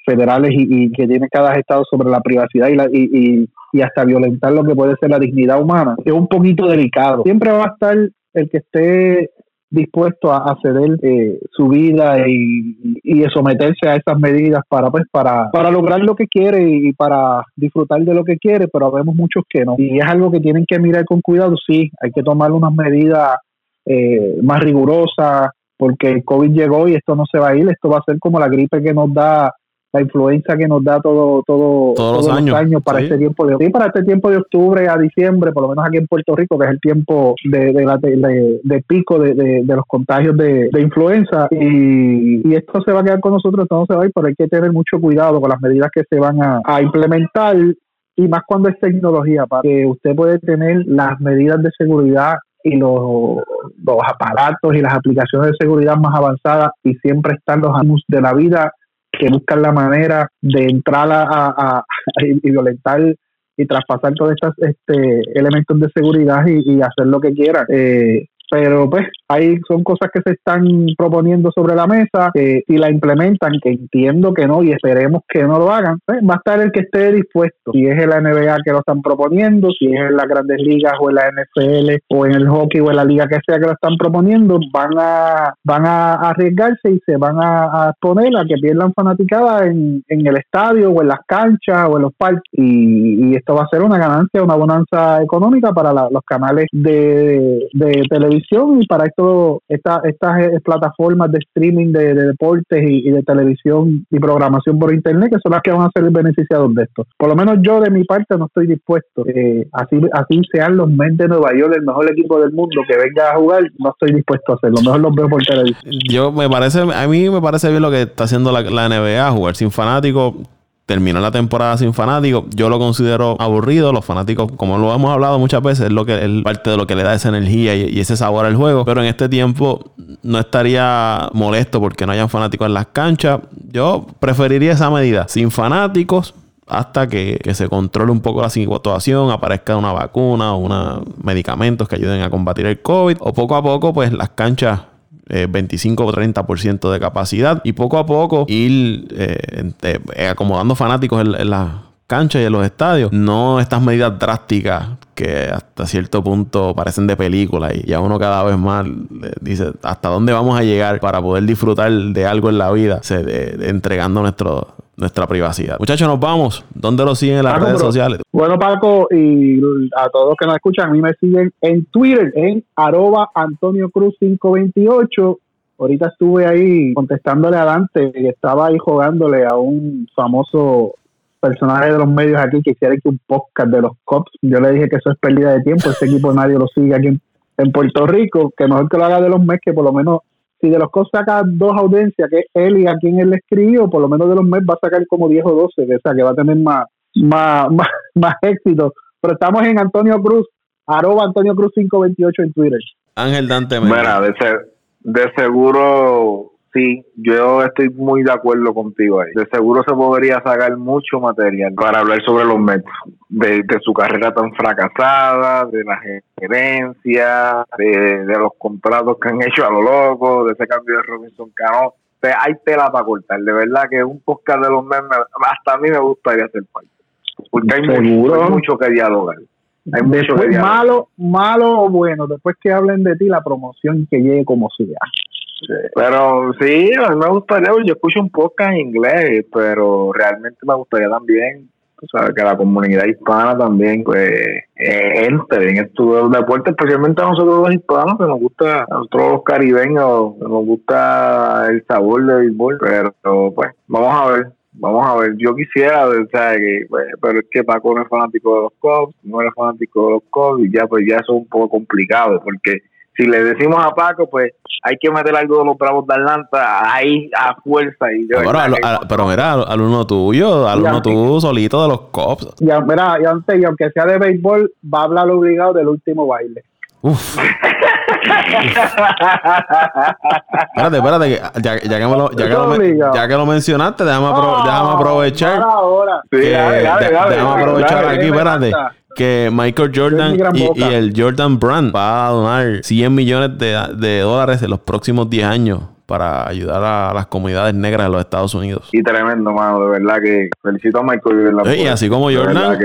S2: federales y, que tiene cada estado sobre la privacidad y, la, y, y hasta violentar lo que puede ser la dignidad humana, es un poquito delicado. Siempre va a estar el que esté dispuesto a, ceder eh, su vida y, y, someterse a esas medidas para pues para, para lograr lo que quiere y para disfrutar de lo que quiere, pero vemos muchos que no. Y es algo que tienen que mirar con cuidado, sí, hay que tomar unas medidas eh, más rigurosas porque el COVID llegó y esto no se va a ir, esto va a ser como la gripe que nos da la influencia que nos da todo, todo
S1: todos, los años,
S2: para este tiempo de para este tiempo de octubre a diciembre, por lo menos aquí en Puerto Rico, que es el tiempo de, de, de, pico de, los contagios de, influenza. Y, esto se va a quedar con nosotros, esto no se va a ir, pero hay que tener mucho cuidado con las medidas que se van a, a implementar y más cuando es tecnología, para que usted puede tener las medidas de seguridad y los, los aparatos y las aplicaciones de seguridad más avanzadas y siempre están los anuncios de la vida que buscan la manera de entrar a, [LAUGHS] y violentar y traspasar todos estos este, elementos de seguridad y, hacer lo que quieran. Eh, pero pues ahí son cosas que se están proponiendo sobre la mesa, que si la implementan, que entiendo que no y esperemos que no lo hagan, pues, va a estar el que esté dispuesto, si es en la NBA que lo están proponiendo, si es en las grandes ligas o en la NFL o en el hockey o en la liga que sea que lo están proponiendo, van a van a arriesgarse y se van a, poner a que pierdan fanaticada en, en el estadio o en las canchas o en los parques. Y, esto va a ser una ganancia, una bonanza económica para los canales de, de televisión y para esto esta, estas eh, plataformas de streaming de, deportes y, de televisión y programación por internet que son las que van a ser beneficiados de esto. Por lo menos yo de mi parte no estoy dispuesto. Eh, así, así sean los Mets de Nueva York el mejor equipo del mundo que venga a jugar, no estoy dispuesto a hacerlo. Mejor los veo por televisión.
S1: Yo me parece, a mí me parece bien lo que está haciendo la, la NBA, jugar sin fanáticos terminó la temporada sin fanáticos. Yo lo considero aburrido. Los fanáticos, como lo hemos hablado muchas veces, es lo que es parte de lo que le da esa energía y, ese sabor al juego. Pero en este tiempo no estaría molesto porque no hayan fanáticos en las canchas. Yo preferiría esa medida. Sin fanáticos, hasta que, se controle un poco la situación, aparezca una vacuna o unos medicamentos que ayuden a combatir el COVID, o poco a poco, pues las canchas 25 eh, o 30% de capacidad y poco a poco ir eh, eh, acomodando fanáticos en, las canchas y en los estadios. No estas medidas drásticas que hasta cierto punto parecen de película y ya uno cada vez más dice hasta dónde vamos a llegar para poder disfrutar de algo en la vida, entregando nuestro nuestra privacidad. Muchachos, nos vamos. ¿Dónde lo siguen en las redes sociales?
S2: Bueno, Paco, y a todos que nos escuchan, a mí me siguen en Twitter, en arroba Antonio Cruz 528. Ahorita estuve ahí contestándole a Dante y estaba ahí jugándole a un famoso personaje de los medios aquí que quiere que un podcast de los Cops. Yo le dije que eso es pérdida de tiempo. Ese equipo [LAUGHS] nadie lo sigue aquí en, en Puerto Rico. Que mejor que lo haga de los meses, que por lo menos si de los Cubs saca dos audiencias, que él y a quien él le escribió, por lo menos de los meses va a sacar como 10 o 12, que, o sea, que va a tener más, [LAUGHS] más, más, éxito. Pero estamos en Antonio Cruz, arroba Antonio Cruz 528 en Twitter.
S1: Ángel Dante.
S3: Bueno, de, de seguro Sí, yo estoy muy de acuerdo contigo ahí. De seguro se podría sacar mucho material para hablar sobre los Mets, de, su carrera tan fracasada, de la gerencia, de, los contratos que han hecho a lo loco, de ese cambio de Robinson Cano. hay tela para cortar. De verdad que un podcast de los Mets, hasta a mí me gustaría hacer parte. Porque hay, mucho, mucho, que dialogar.
S2: Hay mucho que dialogar. Malo, malo o bueno, después que hablen de ti, la promoción que llegue como sea.
S3: Pero sí, a mí me gustaría, yo escucho un podcast en inglés, pero realmente me gustaría también, sabes, que la comunidad hispana también, pues, eh, entre en estos deportes, especialmente a nosotros los hispanos, que nos gusta, a nosotros los caribeños, que nos gusta el sabor del béisbol, pero pues, vamos a ver. Vamos a ver, yo quisiera, o sea, que, pues, pero es que Paco no es fanático de los Cubs, no es fanático de los Cubs, y ya, pues, ya eso es un poco complicado, porque si le decimos a Paco, pues hay que meter algo de los Bravos de Atlanta ahí a fuerza. Y
S1: pero mira, al uno tuyo, al uno tú solito de los Cops.
S2: Y, mira, y, antes, y aunque sea de béisbol, va a hablar obligado del último baile. Uf. [LAUGHS]
S1: espérate, espérate, ya, ya, que lo, ya, que lo, ya, que lo, mencionaste, déjame, déjame aprovechar.
S2: Sí,
S1: déjame aprovechar aquí, espérate que Michael Jordan y, el Jordan Brand va a donar 100 millones de, dólares en los próximos 10 años para ayudar a las comunidades negras de los Estados Unidos.
S3: Y tremendo, mano, de verdad que felicito a Michael.
S1: Y así como Jordan,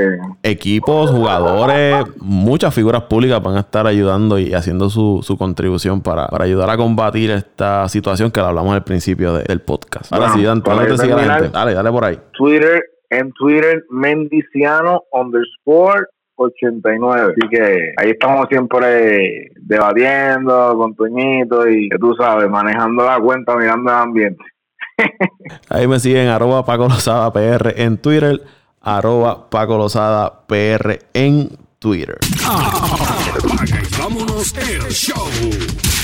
S1: equipos, jugadores, muchas figuras públicas van a estar ayudando y haciendo su, contribución para, ayudar a combatir esta situación que hablamos al principio del podcast. Ahora sí, Dan, te sigue la gente. Dale, dale por ahí.
S3: Twitter, en Twitter, Mendiciano underscore 89. Así que ahí estamos siempre debatiendo con Toñito y tú sabes, manejando la cuenta, mirando el ambiente.
S1: ahí me siguen arroba Paco Lozada PR en Twitter, arroba Paco Lozada PR en Twitter.
S4: vámonos el show.